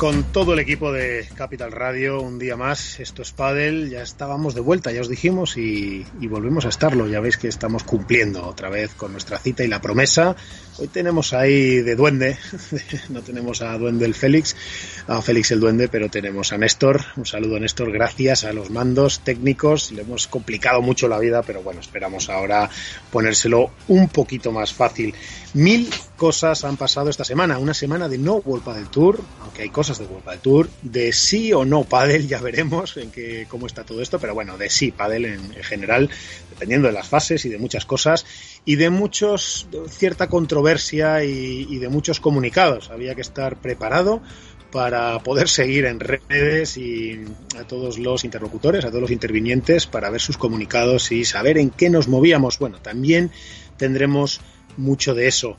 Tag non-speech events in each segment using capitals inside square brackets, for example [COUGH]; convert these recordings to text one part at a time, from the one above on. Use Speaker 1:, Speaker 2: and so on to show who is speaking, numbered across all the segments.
Speaker 1: Con todo el equipo de Capital Radio, un día más, esto es Padel, ya estábamos de vuelta, ya os dijimos, y, y, volvemos a estarlo. Ya veis que estamos cumpliendo otra vez con nuestra cita y la promesa. Hoy tenemos ahí de duende, [LAUGHS] no tenemos a Duende el Félix, a Félix el Duende, pero tenemos a Néstor. Un saludo a Néstor, gracias a los mandos técnicos. Le hemos complicado mucho la vida, pero bueno, esperamos ahora ponérselo un poquito más fácil. Mil cosas han pasado esta semana, una semana de no World del Tour, aunque hay cosas de World del Tour, de sí o no Padel, ya veremos en qué, cómo está todo esto, pero bueno, de sí Padel en, en general, dependiendo de las fases y de muchas cosas, y de muchos, cierta controversia y, y de muchos comunicados. Había que estar preparado para poder seguir en redes y a todos los interlocutores, a todos los intervinientes, para ver sus comunicados y saber en qué nos movíamos. Bueno, también tendremos mucho de eso.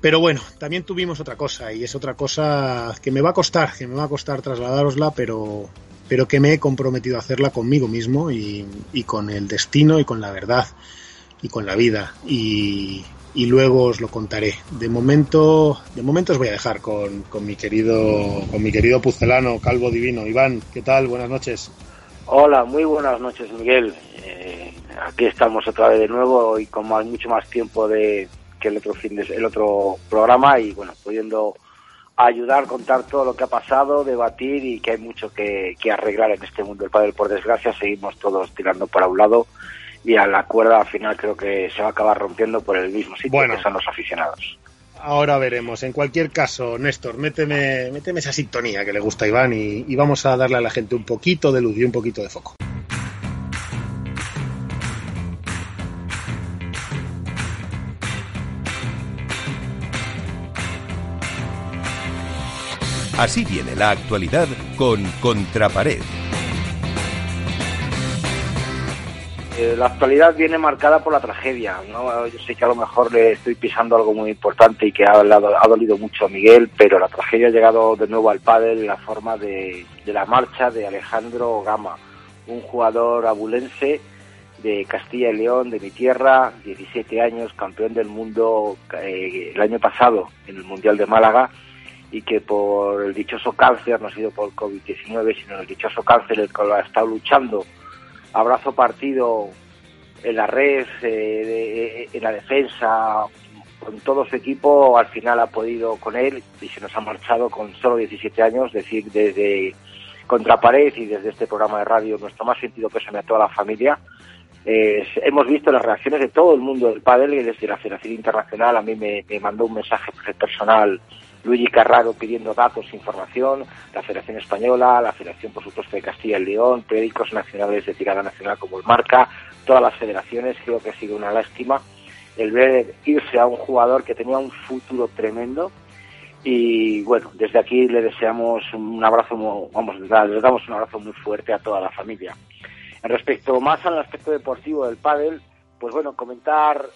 Speaker 1: Pero bueno, también tuvimos otra cosa y es otra cosa que me va a costar, que me va a costar trasladárosla, pero, pero que me he comprometido a hacerla conmigo mismo y, y con el destino y con la verdad y con la vida y, y, luego os lo contaré. De momento, de momento os voy a dejar con, con mi querido, con mi querido pucelano, calvo divino. Iván, ¿qué tal? Buenas noches.
Speaker 2: Hola, muy buenas noches, Miguel. Eh, aquí estamos otra vez de nuevo y con más, mucho más tiempo de que el otro fin de, el otro programa y bueno, pudiendo ayudar, contar todo lo que ha pasado, debatir y que hay mucho que, arreglar en este mundo del pádel. Por desgracia, seguimos todos tirando para un lado y a la cuerda al final creo que se va a acabar rompiendo por el mismo sitio bueno, que son los aficionados.
Speaker 1: Ahora veremos. En cualquier caso, Néstor, méteme, méteme esa sintonía que le gusta a Iván y, y vamos a darle a la gente un poquito de luz y un poquito de foco.
Speaker 3: Así viene la actualidad con Contrapared.
Speaker 2: Eh, la actualidad viene marcada por la tragedia. ¿no? Yo sé que a lo mejor le estoy pisando algo muy importante y que ha, ha dolido mucho a Miguel, pero la tragedia ha llegado de nuevo al pádel en la forma de, la marcha de Alejandro Gama, un jugador abulense de Castilla y León, de mi tierra, 17 años, campeón del mundo eh, el año pasado en el Mundial de Málaga y que por el dichoso cáncer, no ha sido por COVID-19, sino el dichoso cáncer el que lo ha estado luchando abrazo partido en la red, eh, de, en la defensa, con todo su equipo, al final ha podido con él y se nos ha marchado con solo 17 años, decir, desde Contrapared y desde este programa de radio, nuestro más sentido pésame a toda la familia. Eh, hemos visto las reacciones de todo el mundo del pádel y desde la Federación Internacional a mí me, me mandó un mensaje personal Luigi Carraro pidiendo datos información, la Federación Española, la Federación, por supuesto, de Castilla y León, periódicos nacionales de tirada nacional como el Marca, todas las federaciones, creo que ha sido una lástima el ver irse a un jugador que tenía un futuro tremendo y bueno, desde aquí le deseamos un abrazo, vamos, les damos un abrazo muy fuerte a toda la familia. En respecto más al aspecto deportivo del pádel, pues bueno, comentar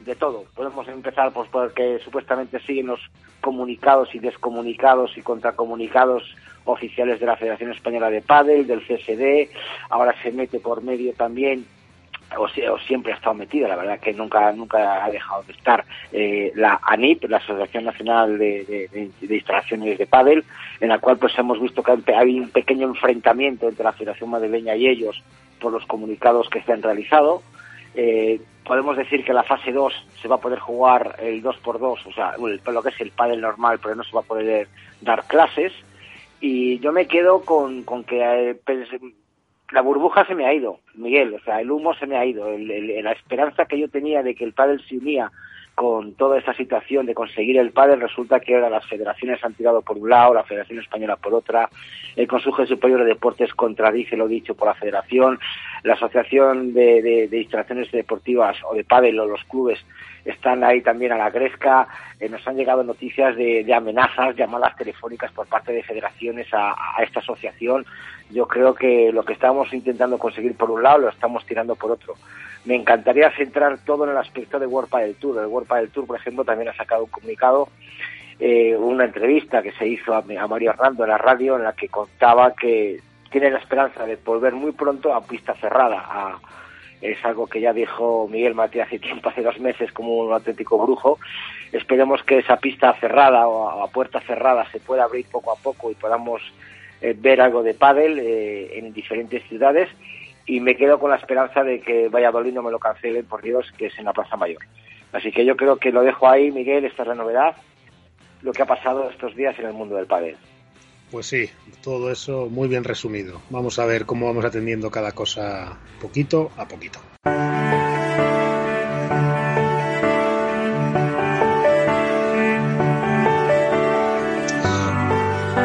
Speaker 2: de todo. Podemos empezar pues porque supuestamente siguen los comunicados y descomunicados y contracomunicados oficiales de la Federación Española de Padel, del CSD, ahora se mete por medio también o, o, siempre ha estado metida, la verdad que nunca nunca ha dejado de estar eh, la ANIP, la Asociación Nacional de, de, de, Instalaciones de Padel, en la cual pues hemos visto que hay un pequeño enfrentamiento entre la Federación Madrileña y ellos por los comunicados que se han realizado. Eh, podemos decir que la fase 2 se va a poder jugar el 2 por 2 o sea, lo que es el pádel normal, pero no se va a poder dar clases. Y yo me quedo con, con que pues, la burbuja se me ha ido, Miguel, o sea, el humo se me ha ido. El, el, la esperanza que yo tenía de que el pádel se unía con toda esta situación de conseguir el pádel, resulta que ahora las federaciones han tirado por un lado, la Federación Española por otra, el Consejo Superior de Deportes contradice lo dicho por la Federación, la Asociación de, Instalaciones Deportivas o de pádel o los clubes están ahí también a la gresca, eh, nos han llegado noticias de, de, amenazas, llamadas telefónicas por parte de federaciones a esta asociación. Yo creo que lo que estamos intentando conseguir por un lado lo estamos tirando por otro me encantaría centrar todo en el aspecto de World del Tour. El World del Tour, por ejemplo, también ha sacado un comunicado, eh, una entrevista que se hizo a, Mario Hernando en la radio en la que contaba que tiene la esperanza de volver muy pronto a pista cerrada. es algo que ya dijo Miguel Matías hace tiempo, hace dos meses, como un auténtico brujo. Esperemos que esa pista cerrada o a, puerta cerrada se pueda abrir poco a poco y podamos eh, ver algo de pádel eh, en diferentes ciudades y me quedo con la esperanza de que Valladolid no me lo cancelen, por Dios, que es en la Plaza Mayor. Así que yo creo que lo dejo ahí, Miguel, esta es la novedad, lo que ha pasado estos días en el mundo del pádel.
Speaker 1: Pues sí, todo eso muy bien resumido. Vamos a ver cómo vamos atendiendo cada cosa poquito a poquito.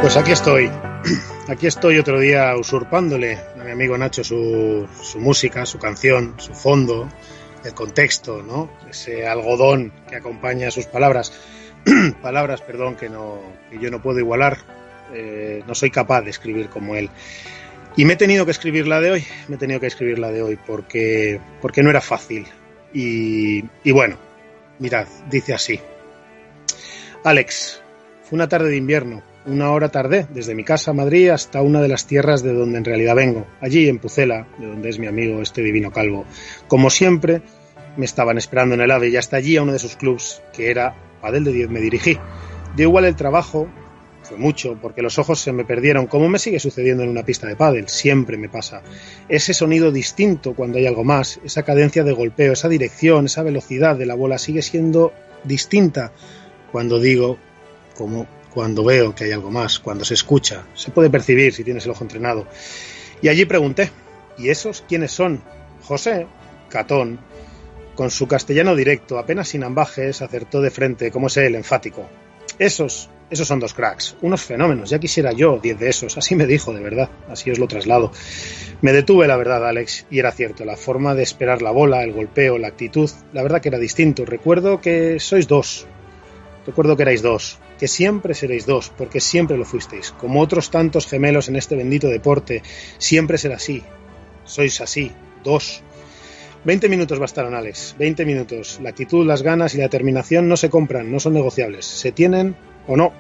Speaker 1: Pues aquí estoy, [CLEARS THROAT] aquí estoy otro día usurpándole amigo Nacho su, su música, su canción, su fondo, el contexto, ¿no? Ese algodón que acompaña sus palabras. [CLEARS THROAT] palabras, perdón, que, no, que yo no puedo igualar. Eh, no soy capaz de escribir como él. Y me he tenido que escribir la de hoy, me he tenido que escribir la de hoy porque, porque no era fácil. Y, y bueno, mirad, dice así. Alex, fue una tarde de invierno, una hora tardé desde mi casa Madrid hasta una de las tierras de donde en realidad vengo, allí en Pucela, de donde es mi amigo este divino calvo. Como siempre, me estaban esperando en el AVE y hasta allí a uno de sus clubs, que era Padel de 10, me dirigí. Dio igual el trabajo, fue mucho, porque los ojos se me perdieron, como me sigue sucediendo en una pista de pádel, siempre me pasa. Ese sonido distinto cuando hay algo más, esa cadencia de golpeo, esa dirección, esa velocidad de la bola sigue siendo distinta cuando digo, como cuando veo que hay algo más, cuando se escucha, se puede percibir si tienes el ojo entrenado. Y allí pregunté, ¿y esos quiénes son? José, Catón, con su castellano directo, apenas sin ambajes, acertó de frente, como es él, enfático. Esos, esos son dos cracks, unos fenómenos, ya quisiera yo diez de esos, así me dijo, de verdad, así os lo traslado. Me detuve, la verdad, Alex, y era cierto, la forma de esperar la bola, el golpeo, la actitud, la verdad que era distinto. Recuerdo que sois dos, recuerdo que erais dos, que siempre seréis dos, porque siempre lo fuisteis, como otros tantos gemelos en este bendito deporte, siempre será así, sois así, dos. Veinte minutos bastaron, Alex, veinte minutos. La actitud, las ganas y la determinación no se compran, no son negociables, se tienen o no.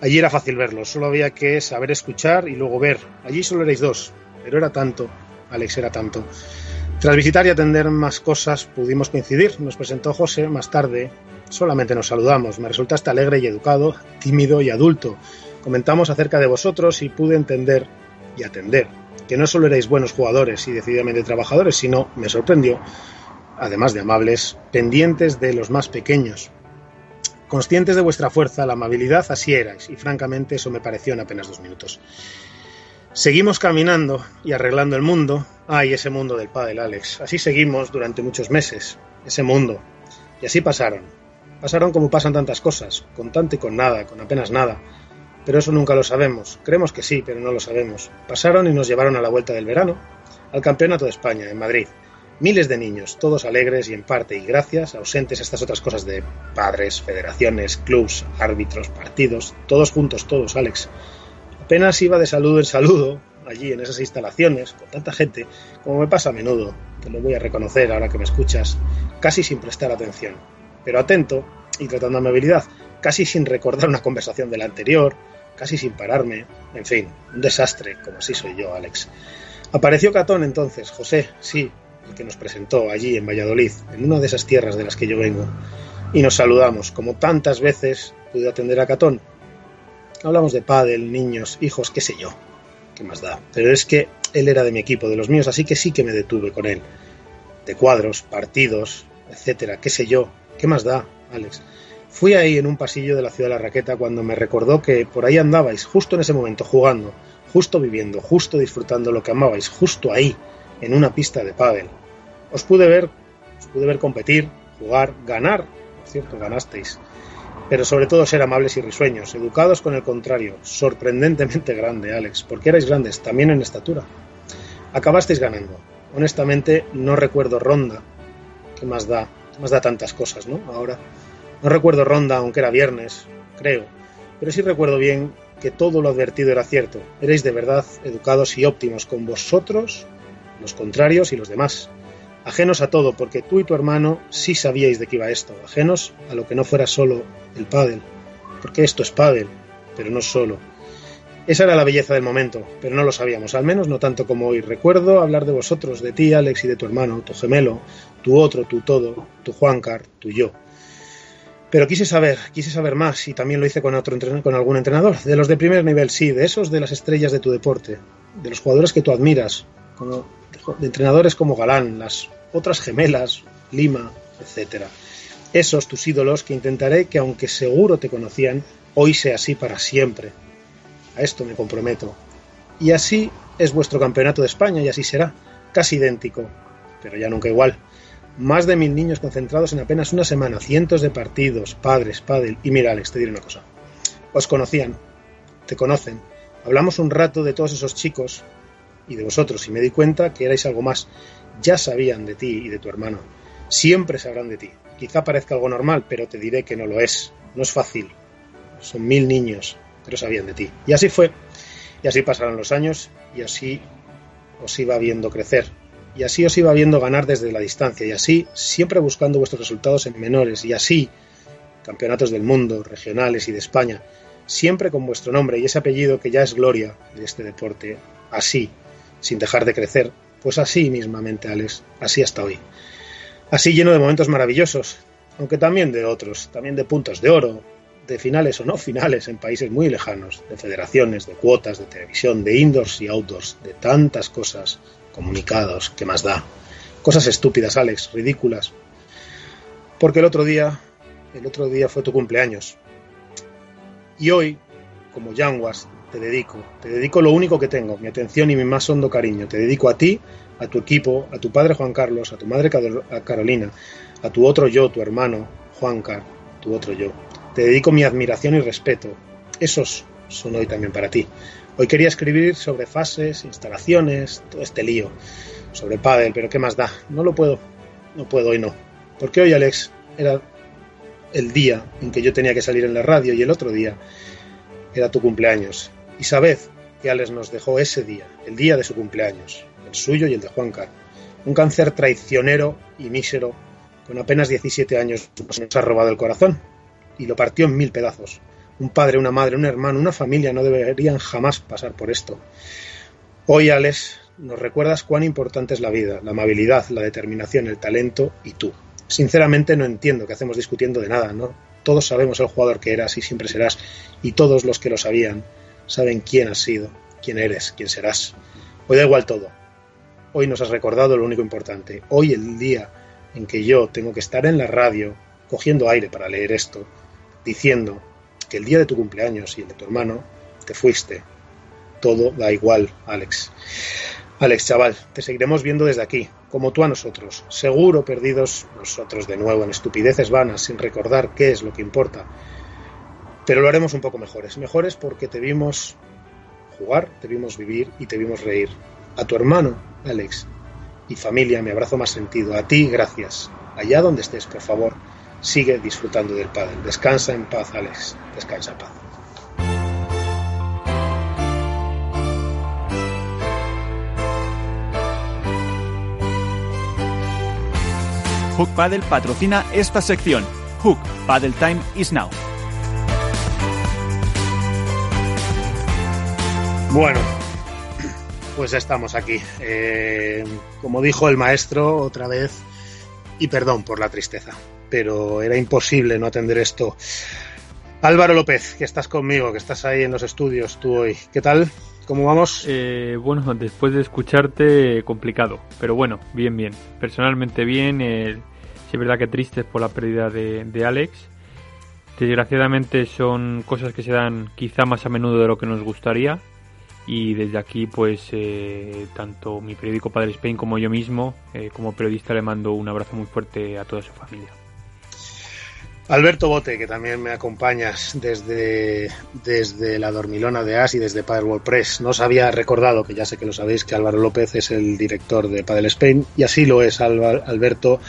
Speaker 1: Allí era fácil verlo, solo había que saber escuchar y luego ver. Allí solo erais dos, pero era tanto, Alex era tanto. Tras visitar y atender más cosas pudimos coincidir. Nos presentó José más tarde Solamente nos saludamos. Me resultaste alegre y educado, tímido y adulto. Comentamos acerca de vosotros y pude entender y atender que no solo erais buenos jugadores y decididamente trabajadores, sino, me sorprendió, además de amables, pendientes de los más pequeños. Conscientes de vuestra fuerza, la amabilidad, así erais, y francamente eso me pareció en apenas dos minutos. Seguimos caminando y arreglando el mundo. Ay, ese mundo del pádel, Alex. Así seguimos durante muchos meses. Ese mundo. Y así pasaron. Pasaron como pasan tantas cosas, con tanto y con nada, con apenas nada. Pero eso nunca lo sabemos. Creemos que sí, pero no lo sabemos. Pasaron y nos llevaron a la vuelta del verano, al Campeonato de España, en Madrid. Miles de niños, todos alegres y en parte y gracias, ausentes a estas otras cosas de padres, federaciones, clubs, árbitros, partidos, todos juntos, todos, Alex. Apenas iba de saludo en saludo, allí en esas instalaciones, con tanta gente, como me pasa a menudo, te lo voy a reconocer ahora que me escuchas, casi sin prestar atención pero atento y tratando amabilidad, casi sin recordar una conversación de la anterior, casi sin pararme, en fin, un desastre, como así soy yo, Alex. Apareció Catón entonces, José, sí, el que nos presentó allí en Valladolid, en una de esas tierras de las que yo vengo, y nos saludamos, como tantas veces pude atender a Catón. Hablamos de pádel, niños, hijos, qué sé yo, qué más da. Pero es que él era de mi equipo, de los míos, así que sí que me detuve con él. De cuadros, partidos, etcétera, qué sé yo, ¿Qué más da, Alex? Fui ahí en un pasillo de la ciudad de la Raqueta cuando me recordó que por ahí andabais, justo en ese momento, jugando, justo viviendo, justo disfrutando lo que amabais, justo ahí, en una pista de pádel. Os pude ver, os pude ver competir, jugar, ganar, por cierto, ganasteis. Pero sobre todo ser amables y risueños, educados con el contrario, sorprendentemente grande, Alex, porque erais grandes, también en estatura. Acabasteis ganando. Honestamente, no recuerdo ronda. ¿Qué más da? Más da tantas cosas, ¿no? Ahora. No recuerdo ronda, aunque era viernes, creo, pero sí recuerdo bien que todo lo advertido era cierto. Erais de verdad educados y óptimos con vosotros, los contrarios y los demás. ajenos a todo, porque tú y tu hermano sí sabíais de qué iba esto, ajenos a lo que no fuera solo el pádel, porque esto es pádel, pero no solo. Esa era la belleza del momento, pero no lo sabíamos, al menos no tanto como hoy. Recuerdo hablar de vosotros, de ti, Alex, y de tu hermano, tu gemelo, tu otro, tu todo, tu Juancar, tu yo. Pero quise saber, quise saber más, y también lo hice con, otro, con algún entrenador, de los de primer nivel, sí, de esos de las estrellas de tu deporte, de los jugadores que tú admiras, de entrenadores como Galán, las otras gemelas, Lima, etc. Esos tus ídolos que intentaré que, aunque seguro te conocían, hoy sea así para siempre. A esto me comprometo. Y así es vuestro campeonato de España y así será, casi idéntico, pero ya nunca igual. Más de mil niños concentrados en apenas una semana, cientos de partidos, padres, pádel. Y mira, Alex, te diré una cosa. Os conocían, te conocen. Hablamos un rato de todos esos chicos y de vosotros y me di cuenta que erais algo más. Ya sabían de ti y de tu hermano. Siempre sabrán de ti. Quizá parezca algo normal, pero te diré que no lo es. No es fácil. Son mil niños, pero sabían de ti. Y así fue. Y así pasaron los años y así os iba viendo crecer y así os iba viendo ganar desde la distancia, y así siempre buscando vuestros resultados en menores, y así campeonatos del mundo, regionales y de España, siempre con vuestro nombre y ese apellido que ya es gloria de este deporte, así, sin dejar de crecer, pues así mismamente, Alex, así hasta hoy. Así lleno de momentos maravillosos, aunque también de otros, también de puntos de oro, de finales o no finales en países muy lejanos, de federaciones, de cuotas, de televisión, de indoors y outdoors, de tantas cosas comunicados, ¿qué más da? Cosas estúpidas, Alex, ridículas. Porque el otro día, el otro día fue tu cumpleaños. Y hoy, como Yanguas, te dedico, te dedico lo único que tengo, mi atención y mi más hondo cariño. Te dedico a ti, a tu equipo, a tu padre Juan Carlos, a tu madre Carolina, a tu otro yo, tu hermano Juan Car, tu otro yo. Te dedico mi admiración y respeto. Esos son hoy también para ti. Hoy quería escribir sobre fases, instalaciones, todo este lío, sobre pádel, pero ¿qué más da? No lo puedo, no puedo hoy no. Porque hoy, Alex, era el día en que yo tenía que salir en la radio y el otro día era tu cumpleaños. Y sabed que Alex nos dejó ese día, el día de su cumpleaños, el suyo y el de Juan Carlos. Un cáncer traicionero y mísero, con apenas 17 años, nos ha robado el corazón y lo partió en mil pedazos. Un padre, una madre, un hermano, una familia no deberían jamás pasar por esto. Hoy, Alex, nos recuerdas cuán importante es la vida, la amabilidad, la determinación, el talento y tú. Sinceramente no entiendo qué hacemos discutiendo de nada, ¿no? Todos sabemos el jugador que eras y siempre serás, y todos los que lo sabían saben quién has sido, quién eres, quién serás. Hoy da igual todo. Hoy nos has recordado lo único importante. Hoy el día en que yo tengo que estar en la radio, cogiendo aire para leer esto, diciendo que el día de tu cumpleaños y el de tu hermano te fuiste. Todo da igual, Alex. Alex, chaval, te seguiremos viendo desde aquí, como tú a nosotros, seguro perdidos nosotros de nuevo en estupideces vanas, sin recordar qué es lo que importa. Pero lo haremos un poco mejores, mejores porque te vimos jugar, te vimos vivir y te vimos reír. A tu hermano, Alex, y familia, mi abrazo más sentido. A ti, gracias. Allá donde estés, por favor, sigue disfrutando del pádel. Descansa en paz, Alex. Descansa en paz.
Speaker 4: Hook Paddle patrocina esta sección. Hook Paddle Time is now.
Speaker 1: Bueno, pues estamos aquí. Eh, como dijo el maestro otra vez, y perdón por la tristeza pero era imposible no atender esto. Álvaro López, que estás conmigo, que estás ahí en los estudios tú hoy. ¿Qué tal? ¿Cómo vamos?
Speaker 5: Eh, bueno, después de escucharte, complicado, pero bueno, bien, bien. Personalmente bien, eh, sí es verdad que tristes por la pérdida de, de Alex. Desgraciadamente son cosas que se dan quizá más a menudo de lo que nos gustaría. Y desde aquí, pues, eh, tanto mi periódico Padre Spain como yo mismo, eh, como periodista, le mando un abrazo muy fuerte a toda su familia.
Speaker 1: Alberto Bote, que también me acompañas desde, desde la Dormilona de As y desde Padel World Press. No os había recordado, que ya sé que lo sabéis, que Álvaro López es el director de Padel Spain y así lo es Alberto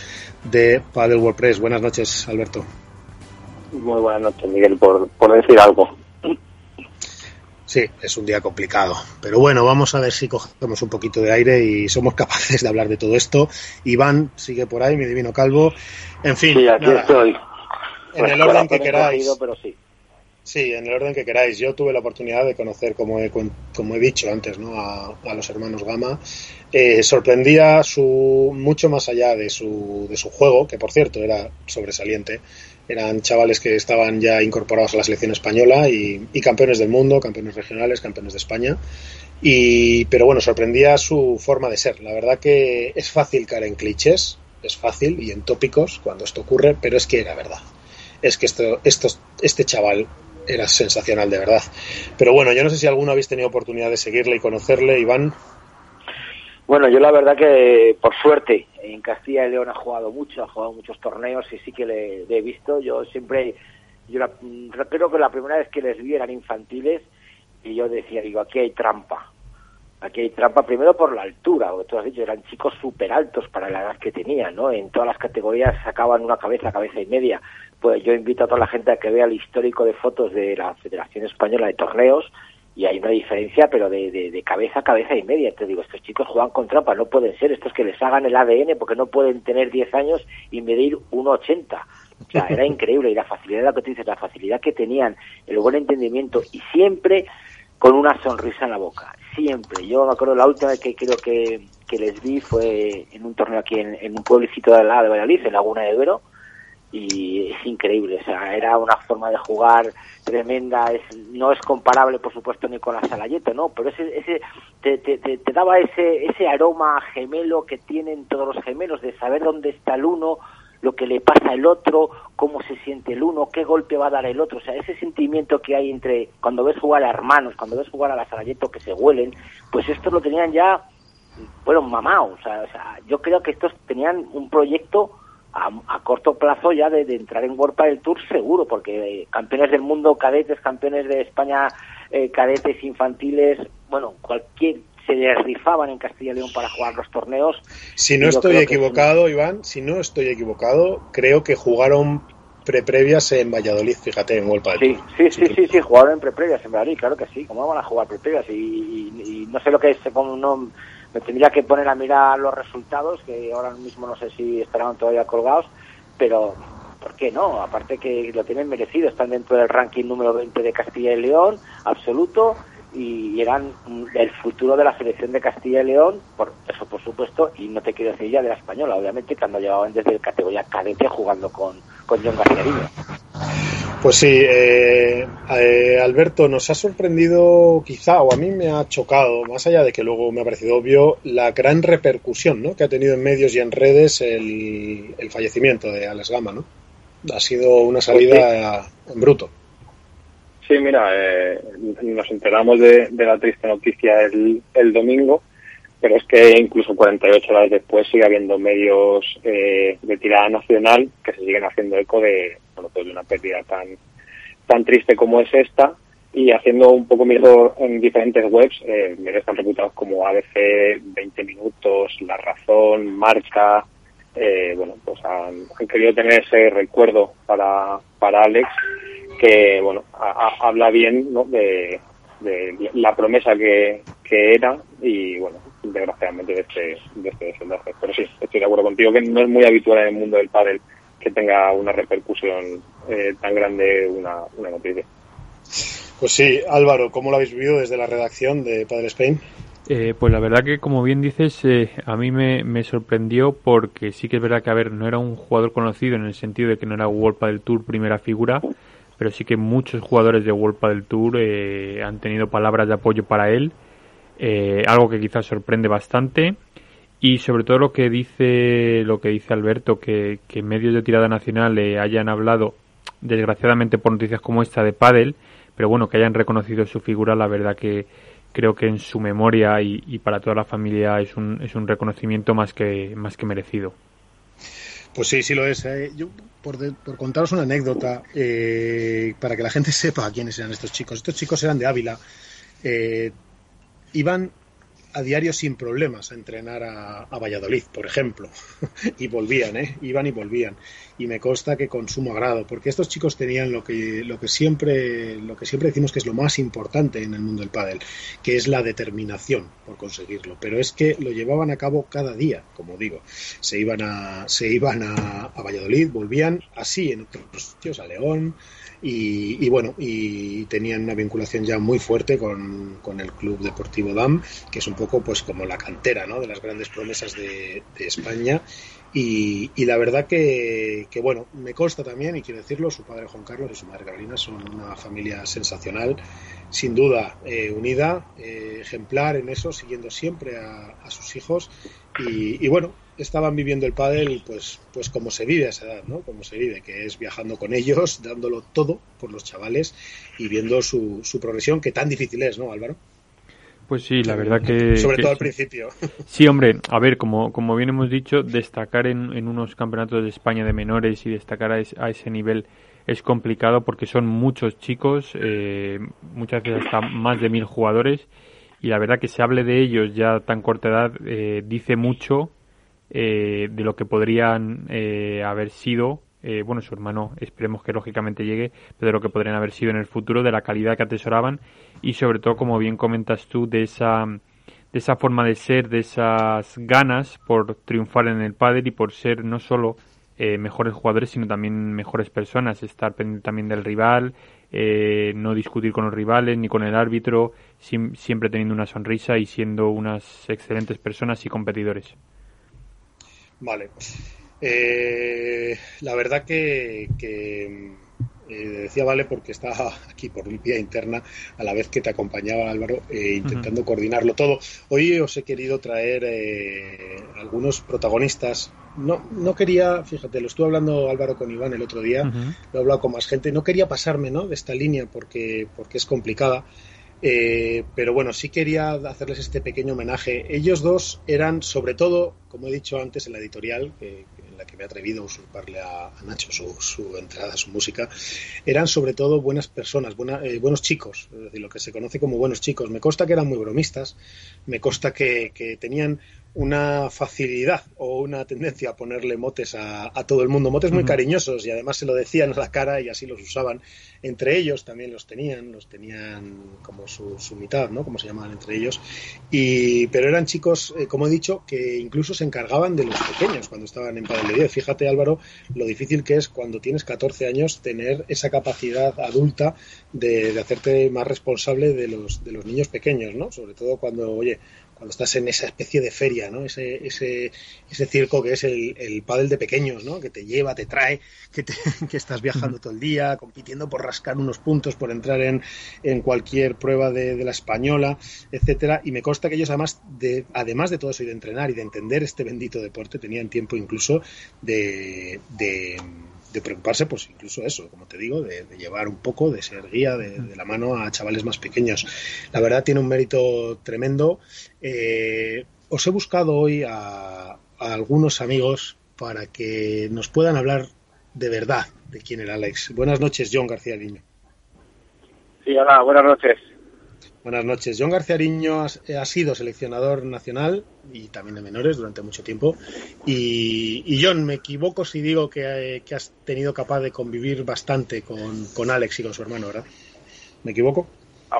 Speaker 1: de Padel World Press. Buenas noches, Alberto.
Speaker 2: Muy buenas noches, Miguel, por, por decir algo.
Speaker 1: Sí, es un día complicado. Pero bueno, vamos a ver si cogemos un poquito de aire y somos [LAUGHS] capaces de hablar de todo esto. Iván sigue por ahí, mi divino calvo. En fin,
Speaker 2: sí, aquí estoy. [LAUGHS]
Speaker 1: en el orden que queráis.
Speaker 2: cogido, pero sí.
Speaker 1: Sí, en el orden que queráis. Yo tuve la oportunidad de conocer, como he, como he dicho antes, ¿no? a, a los hermanos Gama. Eh, sorprendía su mucho más allá de su, de su juego, que por cierto era sobresaliente. Eran chavales que estaban ya incorporados a la selección española y, y campeones del mundo, campeones regionales, campeones de España. Y, pero bueno, sorprendía su forma de ser. La verdad que es fácil caer en clichés, es fácil y en tópicos cuando esto ocurre, pero es que era verdad. Es que esto, esto, este chaval era sensacional de verdad. Pero bueno, yo no sé si alguno habéis tenido oportunidad de seguirle y conocerle, Iván.
Speaker 2: Bueno, yo la verdad que por suerte en Castilla y León ha jugado mucho, ha jugado muchos torneos y sí que le, he visto. Yo siempre, yo la- creo que la primera vez que les vi eran infantiles y yo decía, digo, aquí hay trampa. Aquí hay trampa primero por la altura, porque tú has dicho, eran chicos súper altos para la edad que tenían, ¿no? En todas las categorías sacaban una cabeza, cabeza y media. Pues yo invito a toda la gente a que vea el histórico de fotos de la Federación Española de Torneos y hay una diferencia, pero de, de, de cabeza a cabeza y media. Te digo, estos chicos juegan con trampa, no pueden ser estos que les hagan el ADN porque no pueden tener 10 años y medir 1,80. O sea, era [LAUGHS] increíble y la facilidad, lo que tú dices, la facilidad que tenían, el buen entendimiento y siempre con una sonrisa en la boca, siempre. Yo me acuerdo la última vez que creo que, que les vi fue en un torneo aquí en, en un pueblecito de al lado de Valladolid, en Laguna de Duero, y es increíble, o sea, era una forma de jugar tremenda, es, no es comparable por supuesto ni con la Salayeto, no, pero ese, ese te, te, te, te daba ese, ese aroma gemelo que tienen todos los gemelos de saber dónde está el uno, lo que le pasa al otro, cómo se siente el uno, qué golpe va a dar el otro, o sea, ese sentimiento que hay entre cuando ves jugar a hermanos, cuando ves jugar a la Salayeto que se huelen, pues estos lo tenían ya, bueno, mamados, o sea, o sea, yo creo que estos tenían un proyecto a, a corto plazo ya de, de entrar en World del Tour seguro, porque eh, campeones del mundo cadetes, campeones de España eh, cadetes infantiles, bueno, cualquier se les rifaban en Castilla y León para jugar los torneos.
Speaker 1: Si no estoy
Speaker 2: que
Speaker 1: equivocado, Iván, si no estoy equivocado, creo que jugaron pre-previas en Valladolid, fíjate, en World
Speaker 2: Sí, sí, sí, sí, sí, jugaron en preprevias en Madrid, claro que sí, ¿cómo van a jugar preprevias? Y, y, y no sé lo que es, como no, me tendría que poner a mirar los resultados, que ahora mismo no sé si estarán todavía colgados, pero ¿por qué no? Aparte que lo tienen merecido, están dentro del ranking número 20 de Castilla y León, absoluto, y eran el futuro de la selección de Castilla y León, por eso por supuesto, y no te quiero decir ya de la española, obviamente, que han llevaban desde categoría cadete jugando con, con John García.
Speaker 1: Pues sí, eh, eh, Alberto, nos ha sorprendido quizá, o a mí me ha chocado, más allá de que luego me ha parecido obvio, la gran repercusión ¿no? que ha tenido en medios y en redes el, el fallecimiento de Alex Gama. ¿no? Ha sido una salida en bruto.
Speaker 6: Sí, mira, eh, nos enteramos de, la triste noticia el, el domingo, pero es que incluso 48 horas después sigue habiendo medios eh, de tirada nacional que se siguen haciendo eco de, bueno, pues de una pérdida tan, tan triste como es esta y haciendo un poco mejor en diferentes webs, eh, están reputados como ABC, 20 Minutos, La Razón, Marca, eh, bueno, pues han, han, querido tener ese recuerdo para, para Alex que bueno a, a, habla bien ¿no? de, de, la promesa que, que, era y bueno desgraciadamente de este de este desenlace pero sí estoy de acuerdo contigo que no es muy habitual en el mundo del pádel que tenga una repercusión eh, tan grande una, una noticia.
Speaker 1: Pues sí Álvaro cómo lo habéis vivido desde la redacción de Padel Spain
Speaker 5: eh, pues la verdad que, como bien dices, eh, a mí me, me, sorprendió porque sí que es verdad que, a ver, no era un jugador conocido en el sentido de que no era World del Tour primera figura, pero sí que muchos jugadores de World del Tour eh, han tenido palabras de apoyo para él, eh, algo que quizás sorprende bastante. Y sobre todo lo que dice lo que dice Alberto, que, que medios de tirada nacional le hayan hablado, desgraciadamente por noticias como esta de Padel, pero bueno, que hayan reconocido su figura, la verdad que creo que en su memoria y, y, para toda la familia es un, es un reconocimiento más que, más que merecido.
Speaker 1: Pues sí, sí lo es. Eh. Yo, por, de, por, contaros una anécdota, eh, para que la gente [LAUGHS] sepa quiénes eran estos chicos. Estos chicos eran de Ávila. Eh, iban a diario sin problemas a entrenar a, Valladolid, por ejemplo, [LAUGHS] y volvían, ¿eh? iban y volvían. Y me consta que con sumo agrado, porque estos chicos tenían lo que, lo que siempre, lo que siempre decimos que es lo más importante en el mundo del pádel, que es la determinación por conseguirlo. Pero es que lo llevaban a cabo cada día, como digo. Se iban a, se iban a, Valladolid, volvían así en otros sitios, a León, y, bueno, y tenían una vinculación ya muy fuerte con, el Club Deportivo DAM, que es un poco pues como la cantera ¿no? de las grandes promesas de, España. Y, la verdad que, bueno, me consta también, y quiero decirlo, su padre Juan Carlos y su madre Carolina son una familia sensacional, sin duda eh, unida, eh, ejemplar en eso, siguiendo siempre a, sus hijos. Y, y, bueno, estaban viviendo el pádel pues pues como se vive a esa edad, ¿no? Como se vive, que es viajando con ellos, dándolo todo por los chavales y viendo su, su progresión, que tan difícil es, ¿no, Álvaro?
Speaker 5: Pues sí, la verdad que...
Speaker 1: Sobre todo al principio. [LAUGHS]
Speaker 5: Sí, hombre, a ver, como, como bien hemos dicho, destacar en, en unos campeonatos de España de menores y destacar a, a ese nivel es complicado porque son muchos chicos, eh, muchas veces hasta más de mil jugadores y la verdad que se hable de ellos ya tan corta edad eh, dice mucho eh, de lo que podrían eh, haber sido, eh, bueno, su hermano esperemos que lógicamente llegue, pero de lo que podrían haber sido en el futuro, de la calidad que atesoraban y sobre todo, como bien comentas tú, de esa, de esa forma de ser, de esas ganas por triunfar en el pádel y por ser no solo mejores jugadores, sino también mejores personas, estar pendiente también del rival, no discutir con los rivales ni con el árbitro, siempre teniendo una sonrisa y siendo unas excelentes personas y competidores.
Speaker 1: Vale. Eh, la verdad que, eh, decía Vale porque estaba [LAUGHS] aquí por vía interna a la vez que te acompañaba Álvaro eh, intentando coordinarlo todo. Hoy os he querido traer algunos protagonistas. No, no quería, fíjate, lo estuve hablando Álvaro con Iván el otro día, lo he hablado con más gente, no quería pasarme ¿no? de esta línea porque, porque es complicada. Eh, pero bueno, sí quería hacerles este pequeño homenaje. Ellos dos eran, sobre todo, como he dicho antes en la editorial, en la que me he atrevido a usurparle a, Nacho su, entrada, su música, eran sobre todo buenas personas, eh, buenos chicos, es decir, lo que se conoce como buenos chicos. Me consta que eran muy bromistas, me consta que, tenían una facilidad o una tendencia a ponerle motes a, todo el mundo, motes muy cariñosos y además se lo decían a la cara y así los usaban entre ellos también los tenían, los tenían como su, mitad, ¿no? Como se llamaban entre ellos. Y, pero eran chicos, eh, como he dicho, que incluso se encargaban de los pequeños cuando estaban en Padre Fíjate, Álvaro, lo difícil que es cuando tienes 14 años tener esa capacidad adulta de, de hacerte más responsable de los, de los niños pequeños, ¿no? Sobre todo cuando, oye, cuando estás en esa especie de feria, ¿no? Ese, ese, ese circo que es el, el pádel de pequeños, ¿no? Que te lleva, te trae, que, te, [LAUGHS] que estás viajando todo el día, compitiendo por rascar unos puntos, por entrar en, en cualquier prueba de, de, la española, etcétera. Y me consta que ellos además de, además de todo eso y de entrenar y de entender este bendito deporte, tenían tiempo incluso de, de de preocuparse, pues incluso eso, como te digo, de, llevar un poco, de ser guía de, la mano a chavales más pequeños. La verdad tiene un mérito tremendo. Eh, os he buscado hoy a, algunos amigos para que nos puedan hablar de verdad de quién era Alex. Buenas noches, John García Niño.
Speaker 6: Sí, hola, buenas noches.
Speaker 1: Buenas noches. John García Ariño ha, sido seleccionador nacional y también de menores durante mucho tiempo. Y, John, me equivoco si digo que, has tenido capaz de convivir bastante con, Alex y con su hermano, ¿verdad? ¿Me equivoco?
Speaker 6: Ah,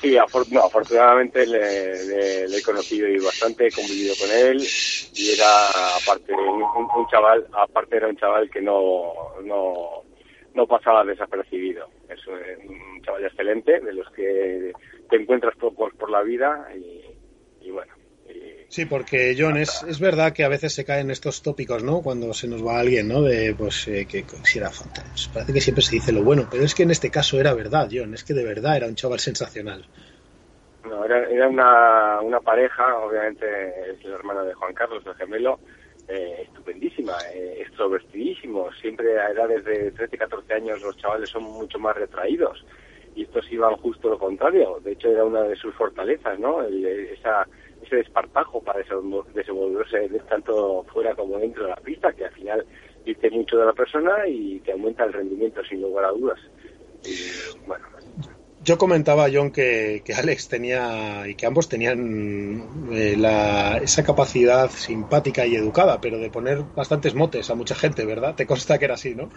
Speaker 6: sí, afortunadamente le, he conocido y bastante, he convivido con él y era aparte un chaval, aparte era un chaval que no, no, no pasaba desapercibido. Es un chaval excelente, de los que te encuentras pocos por la vida y, bueno.
Speaker 1: Sí, porque John, es, es verdad que a veces se caen estos tópicos, ¿no? Cuando se nos va alguien, ¿no? De, pues, eh, que, si era fantástico. Parece que siempre se dice lo bueno, pero es que en este caso era verdad, John. Es que de verdad era un chaval sensacional.
Speaker 6: No, era, era una, una pareja, obviamente es el hermano de Juan Carlos, el gemelo, eh, estupendísima, eh, extrovertidísimo. Siempre a edades de 13, 14 años los chavales son mucho más retraídos y estos iban justo lo contrario. De hecho, era una de sus fortalezas, ¿no? esa, ese despartajo para desenvolverse tanto fuera como dentro de la pista, que al final dice mucho de la persona y te aumenta el rendimiento sin lugar a dudas. Bueno,
Speaker 1: yo comentaba, John, que, que, Alex tenía y que ambos tenían eh, la, esa capacidad simpática y educada, pero de poner bastantes motes a mucha gente, ¿verdad? Te consta que era así, ¿no?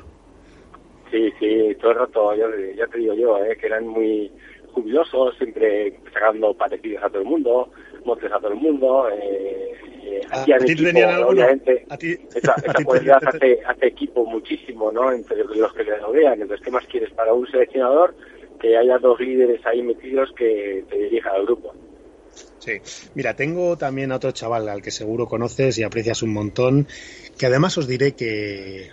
Speaker 6: Sí, sí, todo el rato, ya, ya te digo yo, eh, que eran muy jubilosos, siempre sacando patecidos a todo el mundo, motes a todo el mundo. Eh, eh,
Speaker 1: ¿A, ¿A ti tenían alguno?
Speaker 6: ¿A ti, esa, [LAUGHS] esa ¿a cualidad hace, hace equipo muchísimo, ¿no? Entre los que le rodean. Entonces, ¿qué más quieres para un seleccionador? Que haya dos líderes ahí metidos que te dirijan al grupo.
Speaker 1: Sí, mira, tengo también a otro chaval al que seguro conoces y aprecias un montón, que además os diré que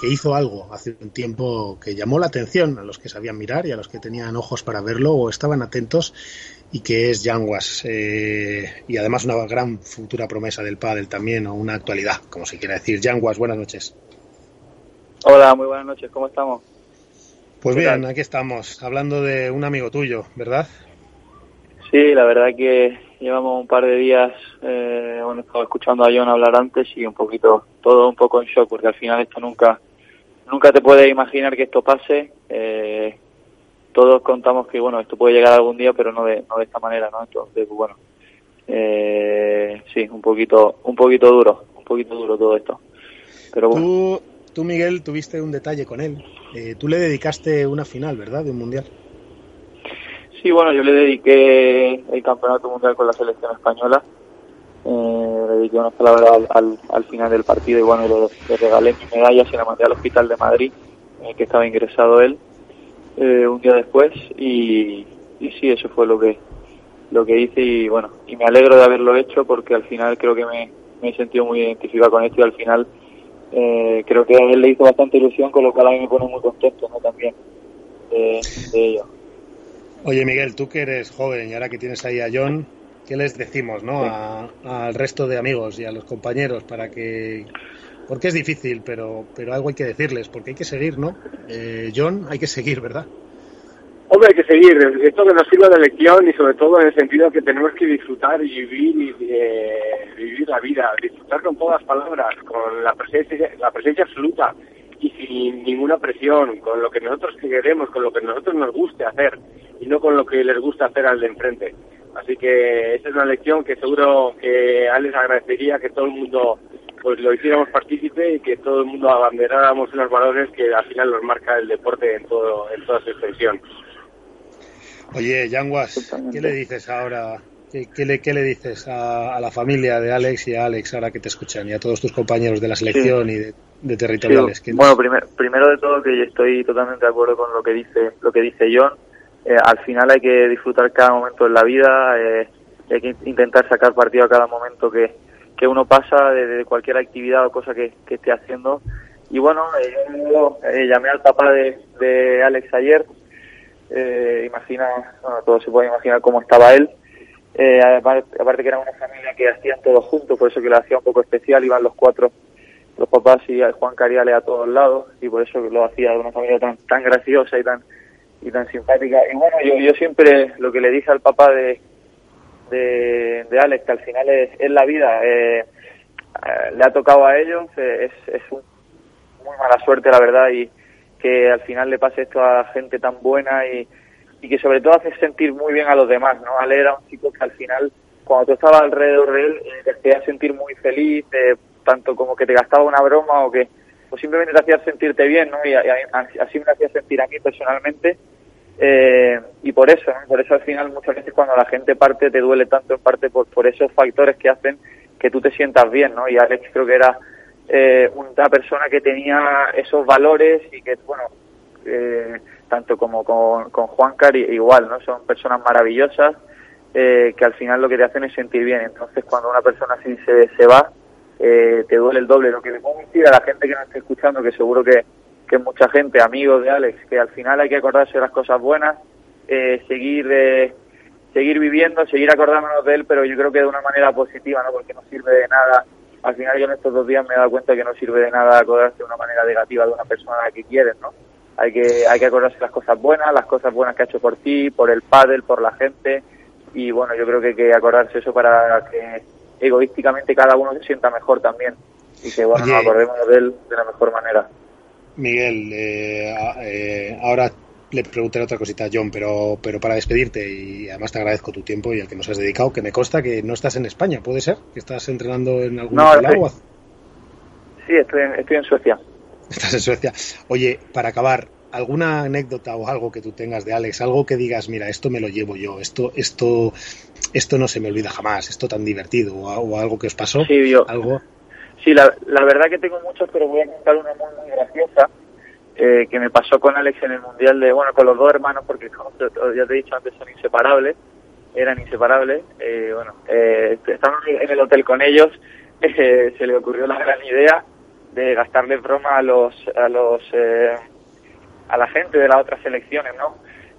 Speaker 1: que hizo algo hace un tiempo que llamó la atención a los que sabían mirar y a los que tenían ojos para verlo o estaban atentos y que es Yanguas eh, y además una gran futura promesa del pádel también o una actualidad, como se quiera decir. Yanguas, buenas noches.
Speaker 7: Hola, muy buenas noches, ¿cómo estamos?
Speaker 1: Pues bien, aquí estamos, hablando de un amigo tuyo, ¿verdad?
Speaker 7: Sí, la verdad que llevamos un par de días, eh, bueno, estaba escuchando a John hablar antes y un poquito, todo un poco en shock, porque al final esto nunca, nunca te puedes imaginar que esto pase. Eh, todos contamos que bueno esto puede llegar algún día, pero no de, no de esta manera, ¿no? Entonces, bueno, eh, sí, un poquito, un poquito duro, un poquito duro todo esto. Pero bueno.
Speaker 1: Tú, tú Miguel, tuviste un detalle con él. Eh, tú le dedicaste una final, ¿verdad? De un mundial.
Speaker 7: Sí, bueno, yo le dediqué el campeonato mundial con la selección española eh, dediqué unas palabras al, al, al, final del partido y bueno, le, regalé mi medalla, se la mandé al hospital de Madrid, en el que estaba ingresado él, eh, un día después y, y sí, eso fue lo que lo que hice y bueno, y me alegro de haberlo hecho porque al final creo que me, me he sentido muy identificado con esto y al final eh, creo que a él le hizo bastante ilusión, con lo cual a mí me pone muy contento ¿no? también de, de ello.
Speaker 1: Oye Miguel, tú que eres joven y ahora que tienes ahí a John, ¿qué les decimos ¿no? A, al resto de amigos y a los compañeros para que porque es difícil pero pero algo hay que decirles porque hay que seguir no eh, John hay que seguir verdad
Speaker 6: Hombre, hay que seguir. Esto que nos sirva de lección y sobre todo en el sentido que tenemos que disfrutar y vivir y eh, vivir la vida, disfrutar con todas las palabras, con la presencia, la presencia absoluta y sin ninguna presión, con lo que nosotros queremos, con lo que nosotros nos guste hacer y no con lo que les gusta hacer al de enfrente. Así que esa es una lección que seguro que Alex agradecería que todo el mundo pues lo hiciéramos partícipe y que todo el mundo abanderáramos unos valores que al final los marca el deporte en todo en toda su extensión.
Speaker 1: Oye, Yanguas, ¿qué le dices ahora? ¿Qué, qué, le, qué le dices a, a, la familia de Alex y a Alex ahora que te escuchan y a todos tus compañeros de la selección sí. y de, de territoriales?
Speaker 7: Sí. Bueno, primer, primero de todo que estoy totalmente de acuerdo con lo que dice lo que dice John eh, al final hay que disfrutar cada momento de la vida, eh, hay que intentar sacar partido a cada momento que, que uno pasa de, cualquier actividad o cosa que, que esté haciendo. Y bueno, eh, yo eh, llamé al papá de, de Alex ayer, eh, imagina, bueno, todo se puede imaginar cómo estaba él. Eh, aparte, aparte que era una familia que hacían todos juntos, por eso que lo hacía un poco especial, iban los cuatro, los papás y Juan Cariale a todos lados, y por eso lo hacía de una familia tan, tan graciosa y tan y tan simpática. Y bueno, yo, yo siempre lo que le dije al papá de, de, Alex, que al final es, es la vida, eh, le ha tocado a ellos, eh, es, es un, muy mala suerte, la verdad, y que al final le pase esto a gente tan buena y, y que sobre todo hace sentir muy bien a los demás, ¿no? Ale era un chico que al final, cuando tú estabas alrededor de él, eh, te hacía sentir muy feliz, eh, tanto como que te gastaba una broma o que o simplemente te hacía sentirte bien, ¿no? Y, y así me hacía sentir a mí personalmente. Eh, y por eso, ¿no? por eso al final muchas veces cuando la gente parte te duele tanto en parte por, por esos factores que hacen que tú te sientas bien, ¿no? Y Alex creo que era eh, una persona que tenía esos valores y que, bueno, eh, tanto como con, con Juan igual, ¿no? Son personas maravillosas eh, que al final lo que te hacen es sentir bien. Entonces cuando una persona así se, se va, eh, te duele el doble. Lo que le puedo decir a la gente que nos esté escuchando, que seguro que que mucha gente, amigos de Alex, que al final hay que acordarse de las cosas buenas, eh, seguir eh, seguir viviendo, seguir acordándonos de él, pero yo creo que de una manera positiva, ¿no? Porque no sirve de nada. Al final yo en estos dos días me he dado cuenta que no sirve de nada acordarse de una manera negativa de una persona a la que quieres, ¿no? Hay que hay que acordarse las cosas buenas, las cosas buenas que ha hecho por ti, por el pádel, por la gente y bueno, yo creo que hay que acordarse eso para que egoísticamente cada uno se sienta mejor también y que bueno, nos acordemos de él de la mejor manera.
Speaker 1: Miguel, eh, eh, ahora le preguntaré otra cosita a John, pero, pero para despedirte y además te agradezco tu tiempo y al que nos has dedicado, que me consta que no estás en España, ¿puede ser? ¿Que estás entrenando en algún
Speaker 7: No, Sí, estoy en, estoy en Suecia. [LAUGHS]
Speaker 1: Estás en Suecia. Oye, para acabar, ¿alguna anécdota o algo que tú tengas de Alex? Algo que digas, mira, esto me lo llevo yo, esto, esto, esto no se me olvida jamás, esto tan divertido, o, o algo que os pasó,
Speaker 7: Sí, yo.
Speaker 1: algo.
Speaker 7: Sí, la, la verdad que tengo muchos, pero voy a contar una muy, muy graciosa eh, que me pasó con Alex en el Mundial de, bueno, con los dos hermanos, porque como ya te he dicho antes, son inseparables, eran inseparables. Eh, bueno, eh, estábamos en el hotel con ellos, [LAUGHS] eh, se le ocurrió la gran idea de gastarle broma a los, a los, eh, a la gente de las otras selecciones, ¿no?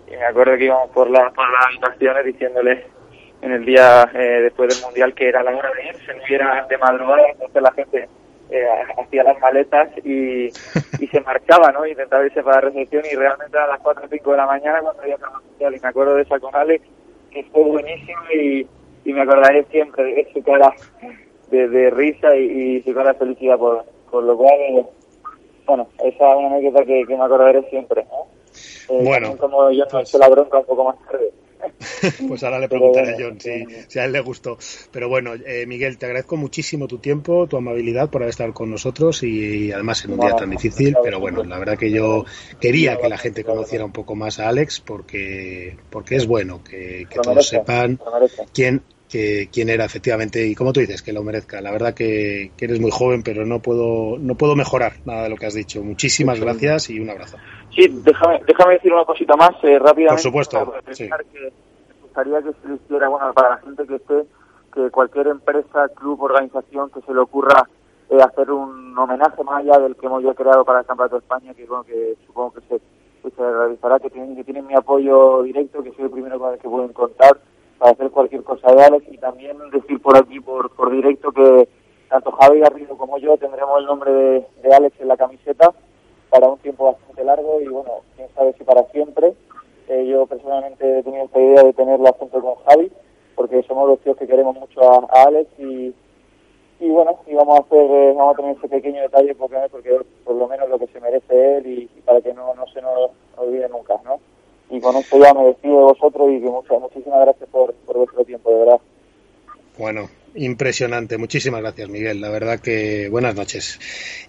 Speaker 7: Y me acuerdo que íbamos por, la, por las habitaciones diciéndoles en el día eh, después del mundial que era la hora de irse, no era de madrugada, entonces la gente eh, hacía las maletas y, y se marchaba, ¿no? Intentaba irse para la recepción y realmente a las 4 o 5 de la mañana cuando había acabado el mundial y me acuerdo de esa con Alex que fue buenísimo y, y me acordaré siempre de su cara de, de risa y, y su cara de felicidad por, por lo cual eh, bueno, esa es una anécdota que, que me acordaré siempre, ¿no? Eh,
Speaker 1: Bueno,
Speaker 7: como yo no he hecho la bronca un poco más tarde. [LAUGHS]
Speaker 1: Pues ahora le preguntaré a John si,
Speaker 7: sí.
Speaker 1: si a él le gustó. Pero bueno, eh, Miguel, te agradezco muchísimo tu tiempo, tu amabilidad por haber estado con nosotros y, además en un día tan difícil. Pero bueno, la verdad que yo quería que la gente conociera un poco más a Alex porque, porque es bueno que, que todos sepan quién, que, quién era efectivamente y como tú dices, que lo merezca. La verdad que, que eres muy joven, pero no puedo, no puedo mejorar nada de lo que has dicho. Muchísimas gracias y un abrazo.
Speaker 7: Sí, déjame, déjame decir una cosita más eh, rápidamente.
Speaker 1: Por supuesto, sí.
Speaker 7: que me gustaría que se le hiciera, bueno, para la gente que esté, que cualquier empresa, club, organización que se le ocurra eh, hacer un homenaje más allá del que hemos ya creado para el Campeonato de España, que bueno, que supongo que se, que se realizará, que tienen, que tienen mi apoyo directo, que soy el primero con el que pueden contar para hacer cualquier cosa de Alex y también decir por aquí, por, directo, que tanto Javi Garrido como yo tendremos el nombre de, Alex en la camiseta para un tiempo bastante largo y bueno, quién sabe si para siempre. Eh, yo personalmente he tenido esta idea de tenerlo junto con Javi, porque somos los tíos que queremos mucho a, a Alex y, y bueno, y vamos a hacer, eh, vamos a tener ese pequeño detalle porque, porque por lo menos lo que se merece él y, y para que no, no se nos olvide nunca, ¿no? Y con esto ya me despido de vosotros y que muchas, muchísimas gracias por, por vuestro tiempo, de verdad.
Speaker 1: Bueno, impresionante. Muchísimas gracias, Miguel. La verdad que buenas noches.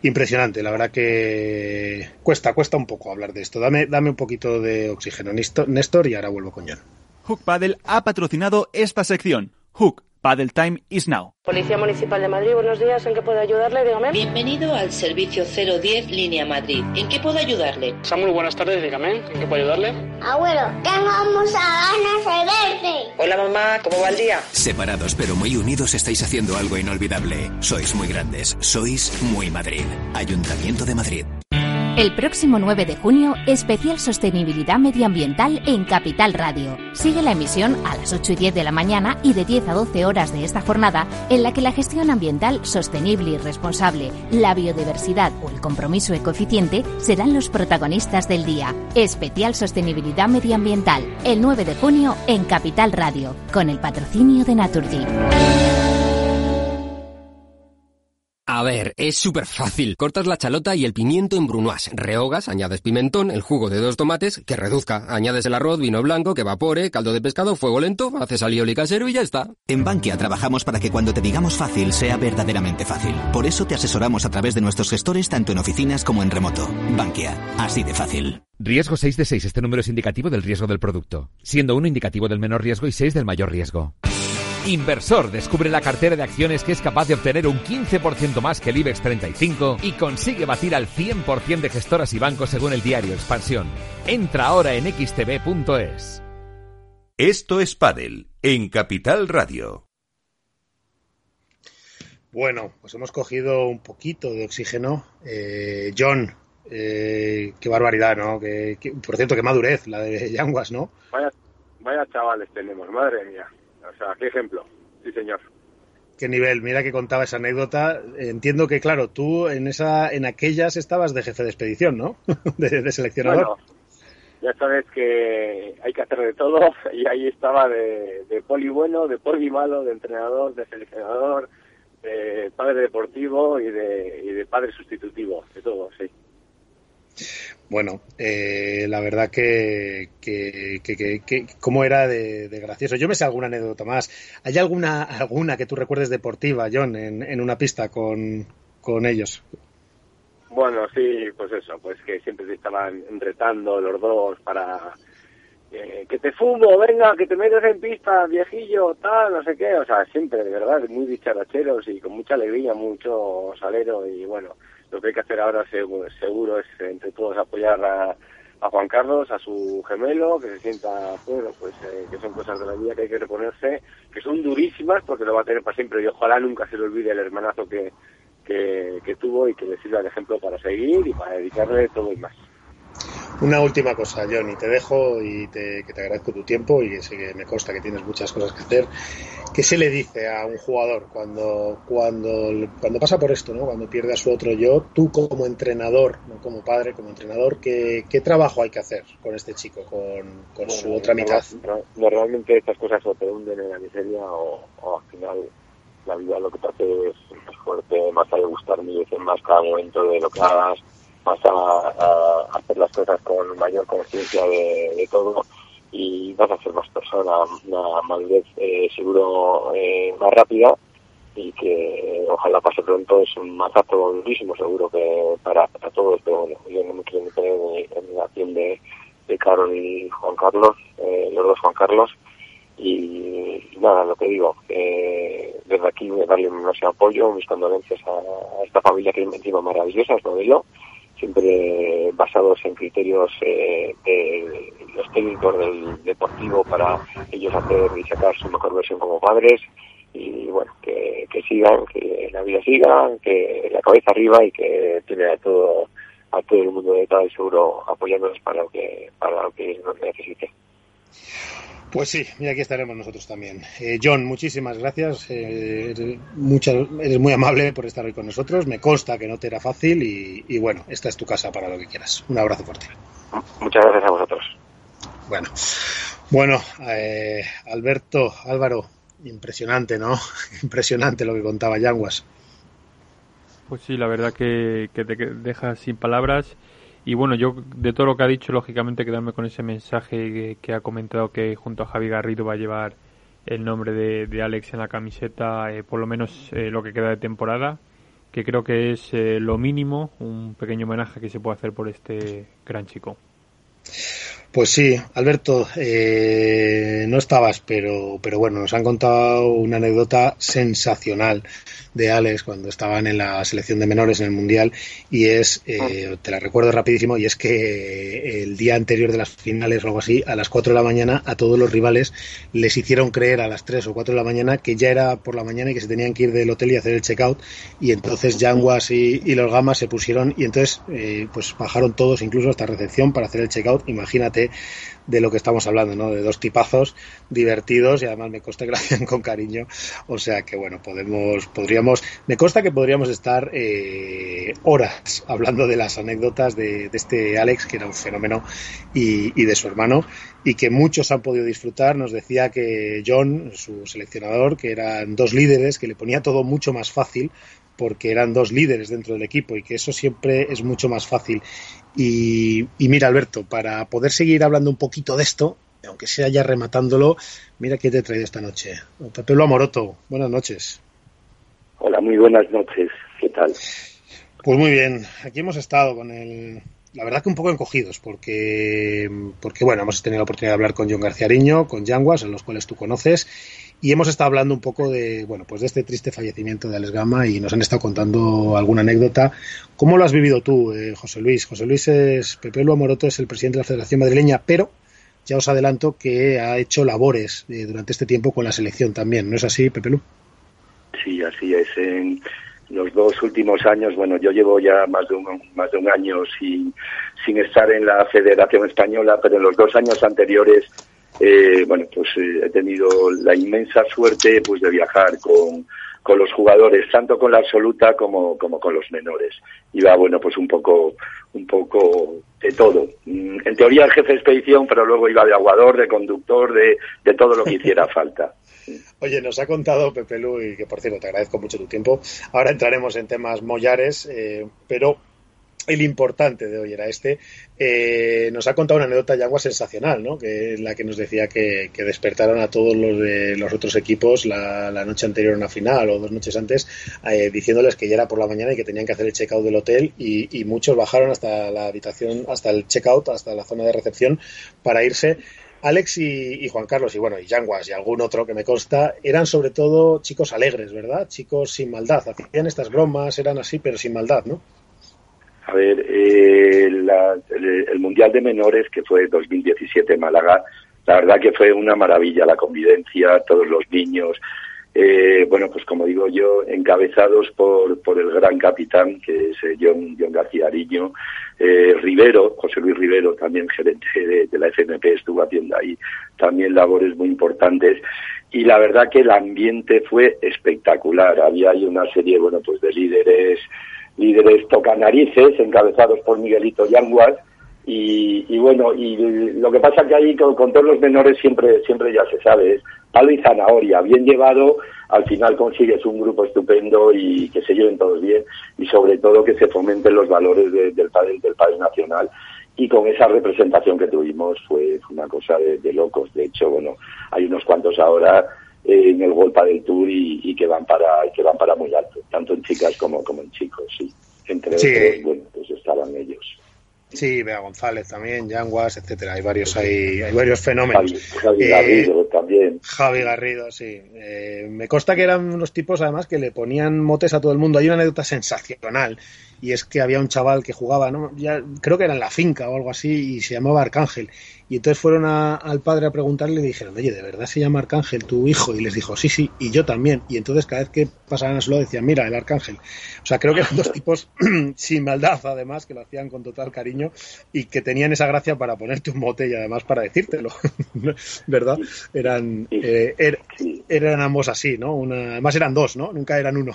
Speaker 1: Impresionante. La verdad que cuesta, cuesta un poco hablar de esto. Dame, dame un poquito de oxígeno, Néstor, y ahora vuelvo con John.
Speaker 4: Hook Paddle ha patrocinado esta sección. Hook Paddle Time is now.
Speaker 8: Policía Municipal de Madrid, buenos días. ¿En qué puedo ayudarle? Dígame.
Speaker 9: Bienvenido al servicio 010 Línea Madrid. ¿En qué puedo ayudarle?
Speaker 10: Samuel, buenas tardes, dígame, ¿en qué puedo ayudarle?
Speaker 11: Abuelo, tengo muchas ganas de verte.
Speaker 8: Hola mamá, ¿cómo va el día?
Speaker 3: Separados pero muy unidos estáis haciendo algo inolvidable. Sois muy grandes, sois muy Madrid. Ayuntamiento de Madrid.
Speaker 12: El próximo 9 de junio, especial Sostenibilidad Medioambiental en Capital Radio. Sigue la emisión a las 8 y 10 de la mañana y de 10 a 12 horas de esta jornada, en la que la gestión ambiental sostenible y responsable, la biodiversidad o el compromiso ecoeficiente serán los protagonistas del día. Especial Sostenibilidad Medioambiental, el 9 de junio en Capital Radio, con el patrocinio de Naturgy.
Speaker 13: A ver, es súper fácil. Cortas la chalota y el pimiento en brunoise. Rehogas, añades pimentón, el jugo de dos tomates, que reduzca. Añades el arroz, vino blanco, que evapore, caldo de pescado, fuego lento, haces alioli casero y ya está.
Speaker 14: En Bankia trabajamos para que cuando te digamos fácil sea verdaderamente fácil. Por eso te asesoramos a través de nuestros gestores tanto en oficinas como en remoto. Bankia, así de fácil.
Speaker 15: Riesgo 6 de 6. Este número es indicativo del riesgo del producto, siendo 1 indicativo del menor riesgo y 6 del mayor riesgo. Inversor descubre la cartera de acciones que es capaz de obtener un 15% más que el IBEX 35 y consigue batir al 100% de gestoras y bancos según el diario Expansión. Entra ahora en xtb.es.
Speaker 3: Esto es Padel en Capital Radio.
Speaker 1: Bueno, pues hemos cogido un poquito de oxígeno. Eh, John, eh, qué barbaridad, ¿no? Que, que- por cierto, qué madurez la de Yanguas, ¿no?
Speaker 6: Vaya, vaya chavales tenemos, madre mía. O sea, qué ejemplo. Sí, señor.
Speaker 1: Qué nivel. Mira que contaba esa anécdota. Entiendo que, claro, tú en esa, en aquellas estabas de jefe de expedición, ¿no? [LAUGHS] de, de seleccionador.
Speaker 6: Bueno, ya sabes que hay que hacer de todo [LAUGHS] y ahí estaba de, de poli bueno, de poli malo, de entrenador, de seleccionador, de padre deportivo y de, y de padre sustitutivo, de todo, sí.
Speaker 1: Bueno, eh, la verdad que, que, que, cómo era de, gracioso. Yo me sé alguna anécdota más. ¿Hay alguna alguna que tú recuerdes deportiva, John, en, en una pista con, con ellos?
Speaker 6: Bueno, sí, pues eso, pues que siempre se estaban retando los dos para eh, que te fumo, venga, que te metes en pista, viejillo, tal, no sé qué, o sea, siempre, de verdad, muy dicharacheros y con mucha alegría, mucho salero y bueno, lo que hay que hacer ahora seguro, es entre todos apoyar a, Juan Carlos, a su gemelo, que se sienta, bueno, pues eh, que son cosas de la vida que hay que reponerse, que son durísimas porque lo va a tener para siempre y ojalá nunca se le olvide el hermanazo que, que tuvo y que le sirva de ejemplo para seguir y para dedicarle todo y más.
Speaker 1: Una última cosa, Johnny, te dejo y te, que te agradezco tu tiempo y que sé que me consta que tienes muchas cosas que hacer. ¿Qué se le dice a un jugador cuando, cuando, cuando pasa por esto, ¿no? cuando pierde a su otro yo? Tú como entrenador, no como padre, como entrenador, ¿qué, qué trabajo hay que hacer con este chico, con, con su otra mitad?
Speaker 6: Normalmente estas cosas o te hunden en la miseria o, al final la vida lo que te hace es más fuerte, más de gustar mil veces más cada momento de lo que hagas vas a, hacer las cosas con mayor conciencia de, todo y vas a ser más persona, una madurez eh, seguro eh, más rápida y que ojalá pase pronto. Es un mazazo durísimo seguro que para, para todos, pero yo no me quiero meter en, la acción de, de Carol y Juan Carlos, eh, los dos Juan Carlos, y, nada, lo que digo, desde aquí darle un apoyo, mis condolencias a, esta familia que encima maravillosa, es modelo, siempre basados en criterios eh, de los técnicos del deportivo para ellos hacer y sacar su mejor versión como padres y bueno, que, sigan, que la vida siga, que la cabeza arriba y que tiene a todo a todo el mundo de tal seguro apoyándonos para lo que para lo que nos necesite.
Speaker 1: Pues sí, mira, aquí estaremos nosotros también. Eh, John, muchísimas gracias. Eh, eres, muy amable por estar hoy con nosotros. Me consta que no te era fácil y, bueno, esta es tu casa para lo que quieras. Un abrazo fuerte.
Speaker 6: Muchas gracias a vosotros.
Speaker 1: Bueno, bueno, eh, Alberto, Álvaro, impresionante, ¿no? [LAUGHS] Impresionante lo que contaba Yanguas.
Speaker 5: Pues sí, la verdad que, que te deja sin palabras y bueno, yo de todo lo que ha dicho, lógicamente quedarme con ese mensaje que, ha comentado que junto a Javi Garrido va a llevar el nombre de, Alex en la camiseta, eh, por lo menos eh, lo que queda de temporada, que creo que es eh, lo mínimo, un pequeño homenaje que se puede hacer por este gran chico.
Speaker 1: Pues sí, Alberto, no estabas, pero, pero bueno, nos han contado una anécdota sensacional de Alex cuando estaban en la selección de menores en el Mundial y es, eh, te la recuerdo rapidísimo, y es que el día anterior de las finales o algo así, a las 4 de la mañana, a todos los rivales les hicieron creer a las 3 o 4 de la mañana que ya era por la mañana y que se tenían que ir del hotel y hacer el checkout y entonces Yanguas y, los Gamas se pusieron y entonces eh, pues bajaron todos incluso hasta recepción para hacer el checkout, imagínate de lo que estamos hablando, ¿no? De dos tipazos divertidos y además me consta que lo hacían con cariño. O sea que bueno, podemos, podríamos, me consta que podríamos estar eh, horas hablando de las anécdotas de, este Alex, que era un fenómeno, y, y de su hermano, y que muchos han podido disfrutar. Nos decía que John, su seleccionador, que eran dos líderes, que le ponía todo mucho más fácil porque eran dos líderes dentro del equipo y que eso siempre es mucho más fácil. Y, mira, Alberto, para poder seguir hablando un poquito de esto, aunque sea ya rematándolo, mira qué te he traído esta noche. Pepe Amoroto, buenas noches.
Speaker 16: Hola, muy buenas noches. ¿Qué tal?
Speaker 1: Pues muy bien, aquí hemos estado con el, la verdad que un poco encogidos, porque, porque bueno, hemos tenido la oportunidad de hablar con John García Ariño, con Yanguas, en los cuales tú conoces, y hemos estado hablando un poco de, bueno, pues de este triste fallecimiento de Alex Gama y nos han estado contando alguna anécdota. ¿Cómo lo has vivido tú, eh, José Luis? José Luis es, Pepe Lu Amoroto es el presidente de la Federación Madrileña, pero ya os adelanto que ha hecho labores eh, durante este tiempo con la selección también, ¿no es así, Pepe Lu?
Speaker 16: Sí, así es. En los dos últimos años, bueno, yo llevo ya más de un, más de un año sin, sin estar en la Federación Española, pero en los dos años anteriores, eh, bueno, pues eh, he tenido la inmensa suerte pues de viajar con, con los jugadores, tanto con la absoluta como, como con los menores. Iba, bueno, pues un poco, un poco de todo. Mm, en teoría el jefe de expedición, pero luego iba de aguador, de conductor, de, de todo lo que hiciera [LAUGHS] falta.
Speaker 1: Oye, nos ha contado Pepe Lu, y que por cierto te agradezco mucho tu tiempo. Ahora entraremos en temas mollares, eh, pero el importante de hoy era este, eh, nos ha contado una anécdota Yagua sensacional, ¿no? que es la que nos decía que, despertaron a todos los de los otros equipos la, noche anterior a una final o dos noches antes, eh, diciéndoles que ya era por la mañana y que tenían que hacer el check-out del hotel y, muchos bajaron hasta la habitación, hasta el check-out, hasta la zona de recepción para irse. Alex y, Juan Carlos, y bueno, y Yanguas y algún otro que me consta, eran sobre todo chicos alegres, ¿verdad? Chicos sin maldad. Hacían estas bromas, eran así, pero sin maldad, ¿no?
Speaker 16: A ver, eh, el, Mundial de Menores, que fue 2017 en Málaga, la verdad que fue una maravilla la convivencia, todos los niños, eh, bueno, pues como digo yo, encabezados por, por el gran capitán, que es eh, John, John García Ariño, eh, Rivero, José Luis Rivero, también gerente de, de, la FNP, estuvo haciendo ahí también labores muy importantes. Y la verdad que el ambiente fue espectacular. Había ahí una serie, bueno, pues de líderes líderes tocanarices, encabezados por Miguelito Yanguas, y, y, bueno, y lo que pasa que ahí con, todos los menores siempre, siempre ya se sabe, es palo y zanahoria, bien llevado, al final consigues un grupo estupendo y que se lleven todos bien, y sobre todo que se fomenten los valores del padre del padre nacional. Y con esa representación que tuvimos fue, una cosa de, de locos. De hecho, bueno, hay unos cuantos ahora en el Golpa del Tour y, que van para que van para muy alto, tanto en chicas como, como en chicos, sí. Entre otros, bueno, pues estaban ellos.
Speaker 1: Sí, Bea González también, Yanguas, etcétera. Hay varios, hay, hay varios fenómenos.
Speaker 16: Javi, Garrido eh, también.
Speaker 1: Javi Garrido, sí. Eh, me consta que eran unos tipos, además, que le ponían motes a todo el mundo. Hay una anécdota sensacional y es que había un chaval que jugaba, ¿no? Ya, creo que era en la finca o algo así, y se llamaba Arcángel. Y entonces fueron al padre a preguntarle y le dijeron, oye, ¿de verdad se llama Arcángel tu hijo? Y les dijo, sí, sí, y yo también. Y entonces cada vez que pasaban a su lado decían, mira, el Arcángel. O sea, creo que eran dos [LAUGHS] tipos [CLEARS THROAT] sin maldad, además, que lo hacían con total cariño y que tenían esa gracia para ponerte un mote y además para decírtelo, [LAUGHS] ¿verdad? Eran, eh, er, eran ambos así, ¿no? Una, además eran dos, ¿no? Nunca eran uno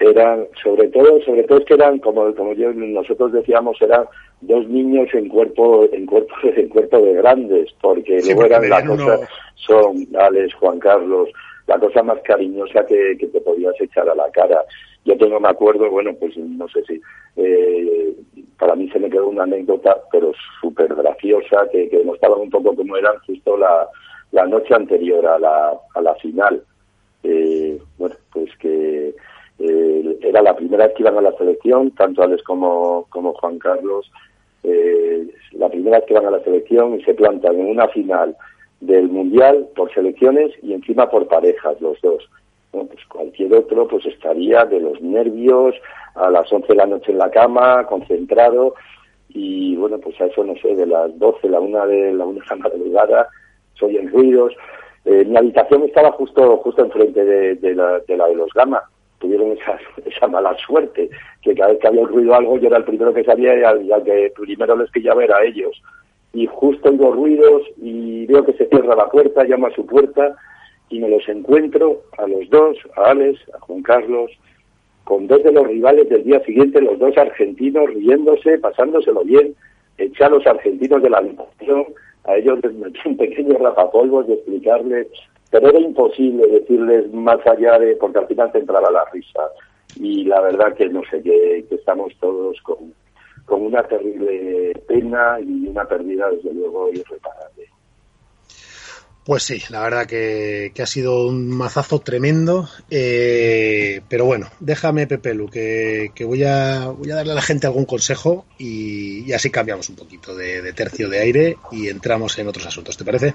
Speaker 16: eran sobre todo sobre todo es que eran como como yo nosotros decíamos eran dos niños en cuerpo en cuerpo [LAUGHS] en cuerpo de grandes porque luego eran la cosa son Alex Juan Carlos la cosa más cariñosa que, que, te podías echar a la cara. Yo tengo me acuerdo bueno pues no sé si eh, para mí se me quedó una anécdota pero súper graciosa que, que demostraban un poco cómo eran justo la la noche anterior a la a la final. Eh, bueno pues que la primera vez que iban a la selección, tanto Alex como, Juan Carlos, eh, la primera vez que van a la selección y se plantan en una final del Mundial por selecciones y encima por parejas, los dos. Bueno, pues cualquier otro pues estaría de los nervios a las 11 de la noche en la cama, concentrado, y bueno, pues a eso no sé, de las 12, la una de la una madrugada, soy en ruidos. Eh, mi habitación estaba justo justo enfrente de, de, la, de la de los Gama, tuvieron esa, [LAUGHS] esa mala suerte, que cada vez que había ocurrido algo yo era el primero que sabía y al, que primero les pillaba era a ellos. Y justo oigo ruidos y veo que se cierra la puerta, llamo a su puerta y me los encuentro a los dos, a Alex, a Juan Carlos, con dos de los rivales del día siguiente, los dos argentinos riéndose, pasándoselo bien, eché a los argentinos de la habitación, a ellos les metí un pequeño rapapolvos de explicarles pero era imposible decirles más allá de, porque al final te entraba la risa. Y la verdad que no sé, que, estamos todos con, con una terrible pena y una pérdida, desde luego, irreparable.
Speaker 1: Pues sí, la verdad que, ha sido un mazazo tremendo. Eh, pero bueno, déjame, Pepelu, que, que, voy, a, voy a darle a la gente algún consejo y, así cambiamos un poquito de, tercio de aire y entramos en otros asuntos. ¿Te parece?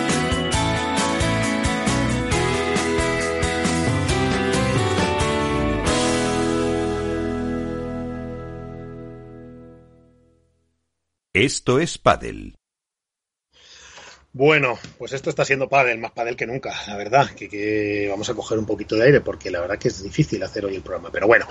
Speaker 17: Esto es Paddle.
Speaker 1: Bueno, pues esto está siendo pádel, más pádel que nunca, la verdad, que, vamos a coger un poquito de aire porque la verdad que es difícil hacer hoy el programa. Pero bueno,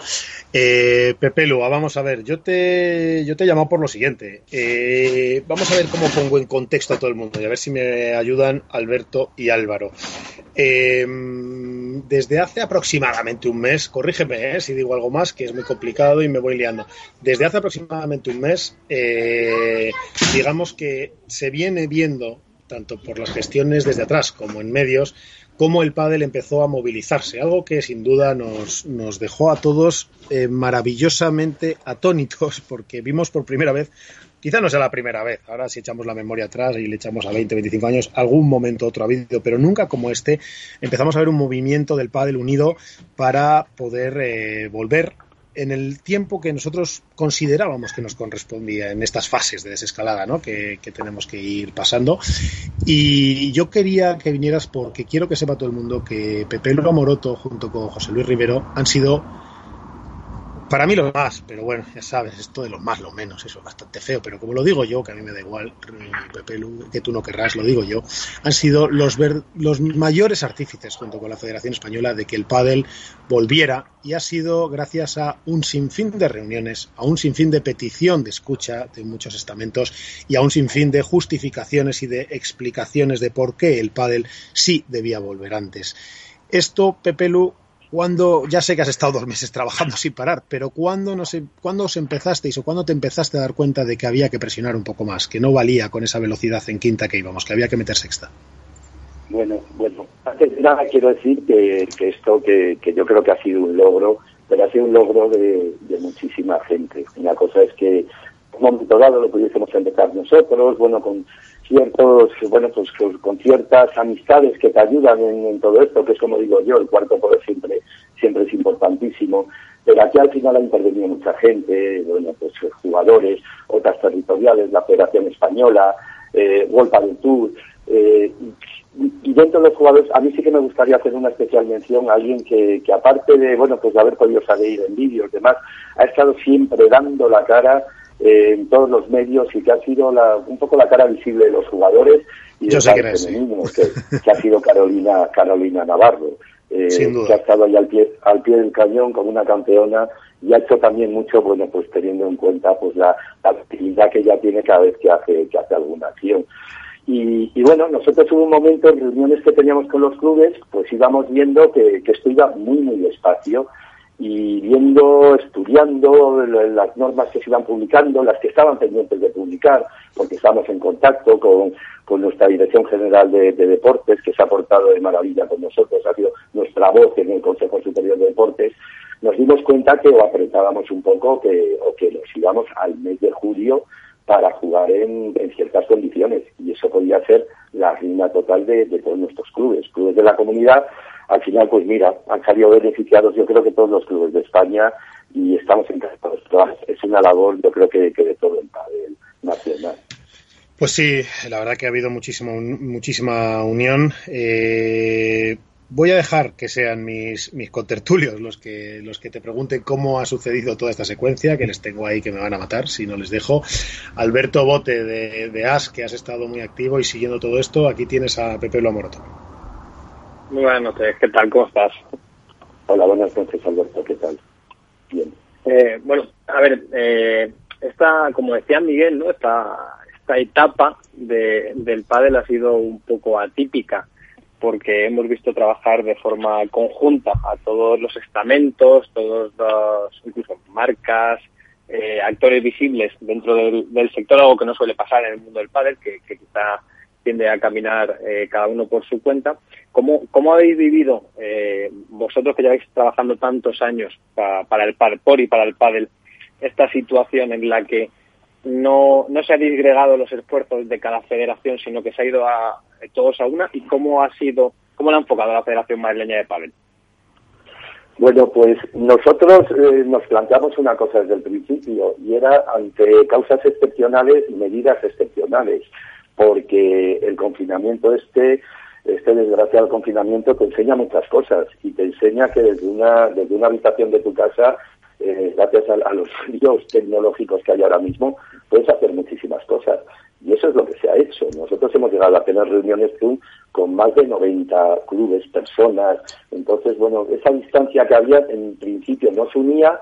Speaker 1: eh, Pepe Lua, vamos a ver, yo te, yo te he llamado por lo siguiente. Eh, vamos a ver cómo pongo en contexto a todo el mundo y a ver si me ayudan Alberto y Álvaro. Eh, desde hace aproximadamente un mes, corrígeme eh, si digo algo más, que es muy complicado y me voy liando. Desde hace aproximadamente un mes, digamos que se viene viendo tanto por las gestiones desde atrás como en medios, cómo el pádel empezó a movilizarse, algo que sin duda nos, nos dejó a todos eh, maravillosamente atónitos, [LAUGHS] porque vimos por primera vez, quizá no sea la primera vez, ahora si echamos la memoria atrás y le echamos a 20, 25 años, algún momento otro ha habido, pero nunca como este, empezamos a ver un movimiento del pádel unido para poder eh, volver en el tiempo que nosotros considerábamos que nos correspondía en estas fases de desescalada ¿no? que, tenemos que ir pasando. Y yo quería que vinieras porque quiero que sepa todo el mundo que Pepe Lura Moroto junto con José Luis Rivero han sido para mí lo más, pero bueno, ya sabes, esto de lo más, lo menos, eso es bastante feo, pero como lo digo yo, que a mí me da igual, Pepe que tú no querrás, lo digo yo, han sido los, los mayores artífices junto con la Federación Española de que el pádel volviera y ha sido gracias a un sinfín de reuniones, a un sinfín de petición de escucha de muchos estamentos y a un sinfín de justificaciones y de explicaciones de por qué el pádel sí debía volver antes. Esto, Pepe Lu, cuando, ya sé que has estado dos meses trabajando sin parar, pero ¿cuándo, no sé, ¿cuándo os empezasteis o cuándo te empezaste a dar cuenta de que había que presionar un poco más, que no valía con esa velocidad en quinta que íbamos, que había que meter sexta?
Speaker 16: Bueno, bueno, antes de nada quiero decir que, esto que, yo creo que ha sido un logro, pero ha sido un logro de, muchísima gente. Una cosa es que en un momento dado lo pudiésemos empezar nosotros, bueno, con ciertos, bueno, pues con ciertas amistades que te ayudan en, todo esto, que es como digo yo, el cuarto poder siempre, siempre es importantísimo. Pero aquí al final ha intervenido mucha gente, bueno, pues jugadores, otras territoriales, la Federación Española, eh, World Tour, eh, y dentro de los jugadores, a mí sí que me gustaría hacer una especial mención a alguien que, que aparte de, bueno, pues de haber podido salir en vídeos y demás, ha estado siempre dando la cara en todos los medios y que ha sido la, un poco la cara visible de los jugadores y de que, que, ha sido Carolina Carolina Navarro eh, [LAUGHS] que ha estado ahí al pie al pie del cañón como una campeona y ha hecho también mucho bueno pues teniendo en cuenta pues la, actividad que ella tiene cada vez que hace que hace alguna acción. Y, y, bueno, nosotros hubo un momento en reuniones que teníamos con los clubes, pues íbamos viendo que, que esto iba muy, muy despacio y viendo, estudiando las normas que se iban publicando, las que estaban pendientes de publicar, porque estamos en contacto con, con nuestra Dirección General de, Deportes, que se ha portado de maravilla con nosotros, ha sido nuestra voz en el Consejo Superior de Deportes, nos dimos cuenta que o apretábamos un poco que, o que nos íbamos al mes de julio para jugar en, ciertas condiciones, y eso podía ser la ruina total de, todos nuestros clubes, clubes de la comunidad, al final, pues mira, han salido beneficiados yo creo que todos los clubes de España y estamos encantados. Es una labor yo creo que, de todo el padre nacional.
Speaker 1: Pues sí, la verdad que ha habido muchísima, muchísima unión. Eh, voy a dejar que sean mis, mis contertulios los que, los que te pregunten cómo ha sucedido toda esta secuencia, que les tengo ahí que me van a matar si no les dejo. Alberto Bote de, de AS, que has estado muy activo y siguiendo todo esto, aquí tienes a Pepe Lomoroto.
Speaker 6: Muy buenas noches, ¿qué tal? ¿Cómo estás?
Speaker 16: Hola, buenas noches, Alberto, ¿qué tal? Bien.
Speaker 6: Eh, bueno, a ver, eh, esta, como decía Miguel, ¿no? Esta, esta etapa de, del pádel ha sido un poco atípica porque hemos visto trabajar de forma conjunta a todos los estamentos, todos los, incluso marcas, eh, actores visibles dentro del, sector, algo que no suele pasar en el mundo del pádel, que, quizá tiende a caminar eh, cada uno por su cuenta. ¿Cómo, cómo habéis vivido eh, vosotros que lleváis trabajando tantos años para, el por y para el pádel esta situación en la que no, no se ha disgregado los esfuerzos de cada federación, sino que se ha ido a, todos a una? ¿Y cómo ha sido, cómo lo ha enfocado la Federación Madrileña de Pádel?
Speaker 16: Bueno, pues nosotros eh, nos planteamos una cosa desde el principio y era ante causas excepcionales medidas excepcionales porque el confinamiento este, este desgraciado confinamiento te enseña muchas cosas y te enseña que desde una, desde una habitación de tu casa, eh, gracias a, los [LAUGHS] medios tecnológicos que hay ahora mismo, puedes hacer muchísimas cosas. Y eso es lo que se ha hecho. Nosotros hemos llegado a tener reuniones con más de 90 clubes, personas. Entonces, bueno, esa distancia que había en principio nos unía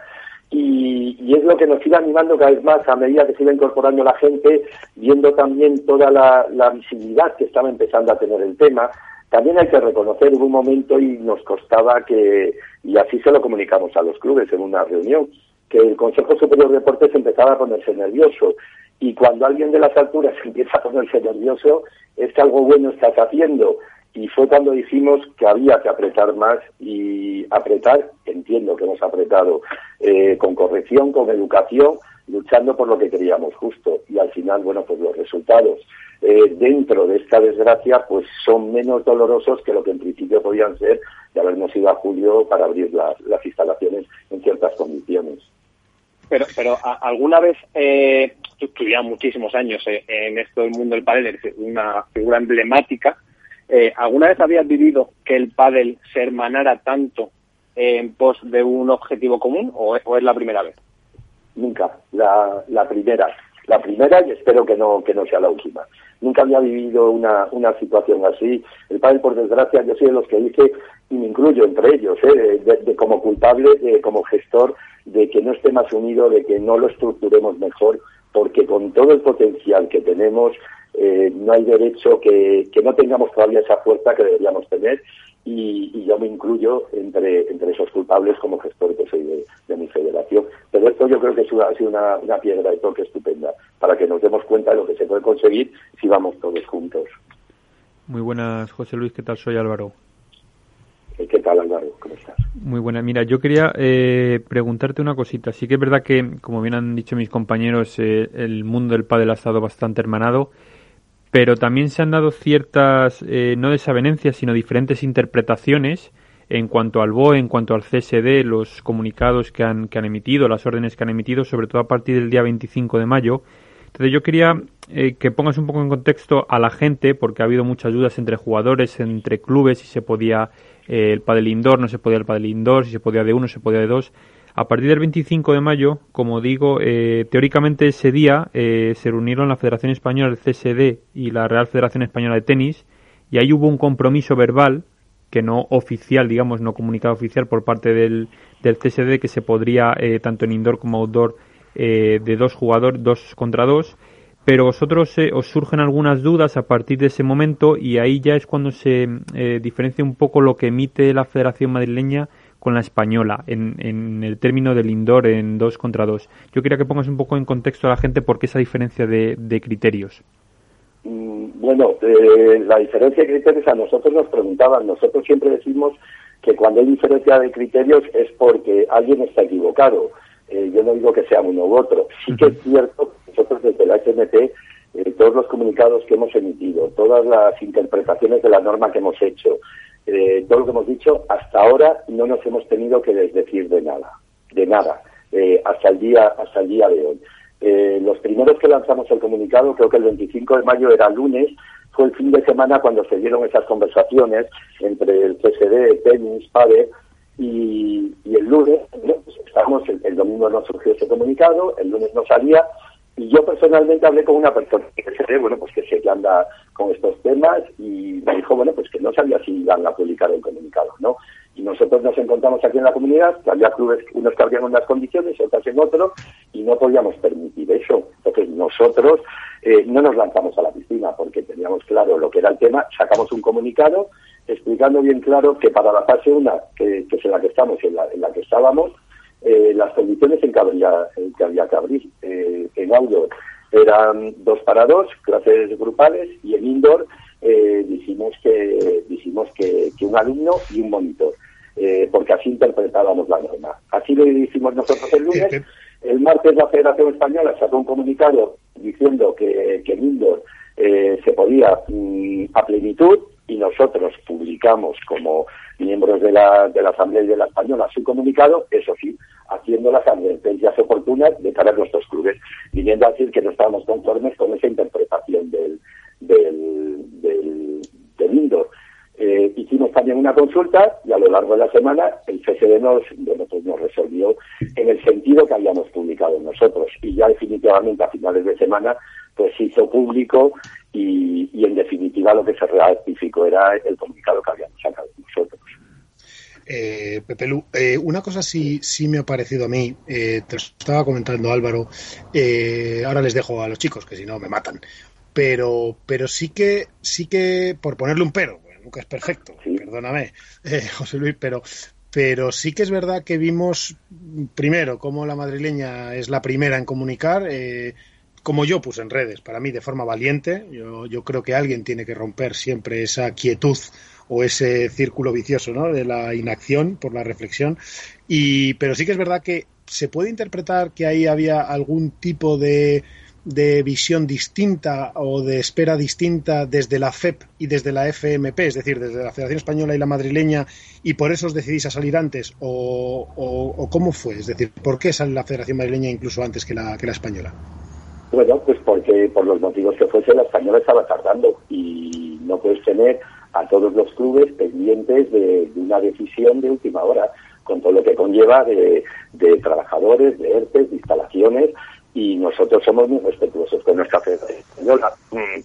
Speaker 16: y, es lo que nos iba animando cada vez más a medida que se iba incorporando la gente, viendo también toda la visibilidad que estaba empezando a tener el tema. También hay que reconocer, hubo un momento y nos costaba que, y así se lo comunicamos a los clubes en una reunión, que el Consejo Superior de Deportes empezaba a ponerse nervioso. Y cuando alguien de las alturas [LAUGHS] empieza a ponerse nervioso, es que algo bueno estás haciendo. Y fue cuando dijimos que había que apretar más y apretar, entiendo que hemos apretado eh, con corrección, con educación, luchando por lo que queríamos justo. Y al final, bueno, pues los resultados eh, dentro de esta desgracia, pues son menos dolorosos que lo que en principio podían ser de habernos ido a julio para abrir las, las instalaciones en ciertas condiciones.
Speaker 6: Pero, pero ¿alguna vez, eh, tú, muchísimos años eh, en esto del mundo del pádel, una figura emblemática, eh, ¿alguna vez habías vivido que el pádel se hermanara tanto en pos de un objetivo común o, es la primera vez?
Speaker 16: Nunca, la, la primera. La primera y espero que no, que no sea la última. Nunca había vivido una, una situación así. El padre, por desgracia, yo soy de los que dice, y me incluyo entre ellos, ¿eh? de, como culpable, como gestor, de que no esté más unido, de que no lo estructuremos mejor, porque con todo el potencial que tenemos, eh, no hay derecho que, que, no tengamos todavía esa fuerza que deberíamos tener y, y, yo me incluyo entre, entre esos culpables como gestor que soy de, de mi federación. Pero esto yo creo que es una, ha sido una, una piedra de toque estupenda para que nos demos cuenta de lo que se puede conseguir si vamos todos juntos.
Speaker 5: Muy buenas, José Luis, ¿qué tal? Soy Álvaro.
Speaker 16: ¿Qué tal, Álvaro? ¿Cómo estás?
Speaker 5: Muy buena. Mira, yo quería eh, preguntarte una cosita. Sí que es verdad que, como bien han dicho mis compañeros, eh, el mundo del pádel ha estado bastante hermanado, pero también se han dado ciertas, eh, no desavenencias, sino diferentes interpretaciones en cuanto al BOE, en cuanto al CSD, los comunicados que han, que han emitido, las órdenes que han emitido, sobre todo a partir del día 25 de mayo. Entonces yo quería eh, que pongas un poco en contexto a la gente, porque ha habido muchas dudas entre jugadores, entre clubes, si se podía eh, el padel indoor, no se podía el padel indoor, si se podía de uno, se podía de dos. A partir del 25 de mayo, como digo, eh, teóricamente ese día se reunieron la Federación Española, del CSD y la Real Federación Española de Tenis, y ahí hubo un compromiso verbal que no oficial, digamos, no comunicado oficial por parte del, del CSD que se podría, eh, tanto en indoor como outdoor, eh, de dos jugadores, dos contra dos. Pero vosotros eh, os surgen algunas dudas a partir de ese momento y ahí ya es cuando se diferencia un poco lo que emite la Federación Madrileña con la española en, en, el término del indoor en dos contra dos. Yo quería que pongas un poco en contexto a la gente por qué esa diferencia de, de criterios.
Speaker 16: Mm, bueno, eh, la diferencia de criterios a nosotros nos preguntaban. Nosotros siempre decimos que cuando hay diferencia de criterios es porque alguien está equivocado. Eh, yo no digo que sea uno u otro. Sí que es cierto que nosotros desde la HMT, eh, todos los comunicados que hemos emitido, todas las interpretaciones de la norma que hemos hecho, todo lo que hemos dicho, hasta ahora no nos hemos tenido que desdecir de nada, de nada, hasta el día hasta el día de hoy. Eh, los primeros que lanzamos el comunicado, creo que el 25 de mayo era lunes, fue el fin de semana cuando se dieron esas conversaciones entre el CSD, tenis, PADE y, el lunes, pues estamos, el, domingo no surgió ese comunicado, el lunes no salía y yo personalmente hablé con una persona que bueno, pues que sé que anda con estos temas y me dijo, bueno, pues que no sabía si iban a publicar el comunicado, ¿no? Y nosotros nos encontramos aquí en la comunidad, que había clubes, unos que abrían unas condiciones, otras en otro, y no podíamos permitir eso. Entonces nosotros eh, no nos lanzamos a la piscina porque teníamos claro lo que era el tema, sacamos un comunicado explicando bien claro que para la fase 1, que, es en la que estamos, en la, en la que estábamos, eh, las condiciones en que había, que, había que abrir. Eh, en outdoor eran dos para dos, clases grupales, y en indoor eh, dijimos que dijimos que, un alumno y un monitor. Eh, porque así interpretábamos la norma. Así lo hicimos nosotros el lunes. El martes la Federación Española sacó un comunicado diciendo que, que en indoor eh, se podía mm, a plenitud y nosotros publicamos como miembros de la, de la Asamblea y de la Española su comunicado, eso sí, haciendo las advertencias oportunas de cara a nuestros clubes, viniendo a decir que no estábamos conformes con esa interpretación del, del, del, del indoor. Eh, hicimos también una consulta y a lo largo de la semana el CSD nos, bueno, pues nos resolvió en el sentido que habíamos publicado nosotros y ya definitivamente a finales de semana pues se hizo público y, y en definitiva lo que se ratificó era el comunicado que habíamos sacado nosotros.
Speaker 1: Eh, Pepe Lu, eh, una cosa sí, sí me ha parecido a mí, eh, te lo estaba comentando Álvaro, eh, ahora les dejo a los chicos, que si no me matan, pero, pero sí que, sí que, por ponerle un pero, nunca es perfecto, perdóname, [LAUGHS] eh, José Luis, pero, pero sí que es verdad que vimos primero cómo la madrileña es la primera en comunicar, eh, como yo puse en redes, para mí de forma valiente, yo, yo creo que alguien tiene que romper siempre esa quietud o ese círculo vicioso ¿no? de la inacción por la reflexión. Y, pero sí que es verdad que se puede interpretar que ahí había algún tipo de, de visión distinta o de espera distinta desde la FEP y desde la FMP, es decir, desde la Federación Española y la madrileña, y por eso os decidís a salir antes, o, cómo fue, es decir, ¿por qué sale la Federación madrileña incluso antes que la, que la española?
Speaker 16: Bueno, pues porque por los motivos que fuese, la española estaba tardando y no puedes tener a todos los clubes pendientes de, de una decisión de última hora, con todo lo que conlleva de, de trabajadores, de ERTES, de instalaciones, y nosotros somos muy respetuosos con nuestra federación española. Mm,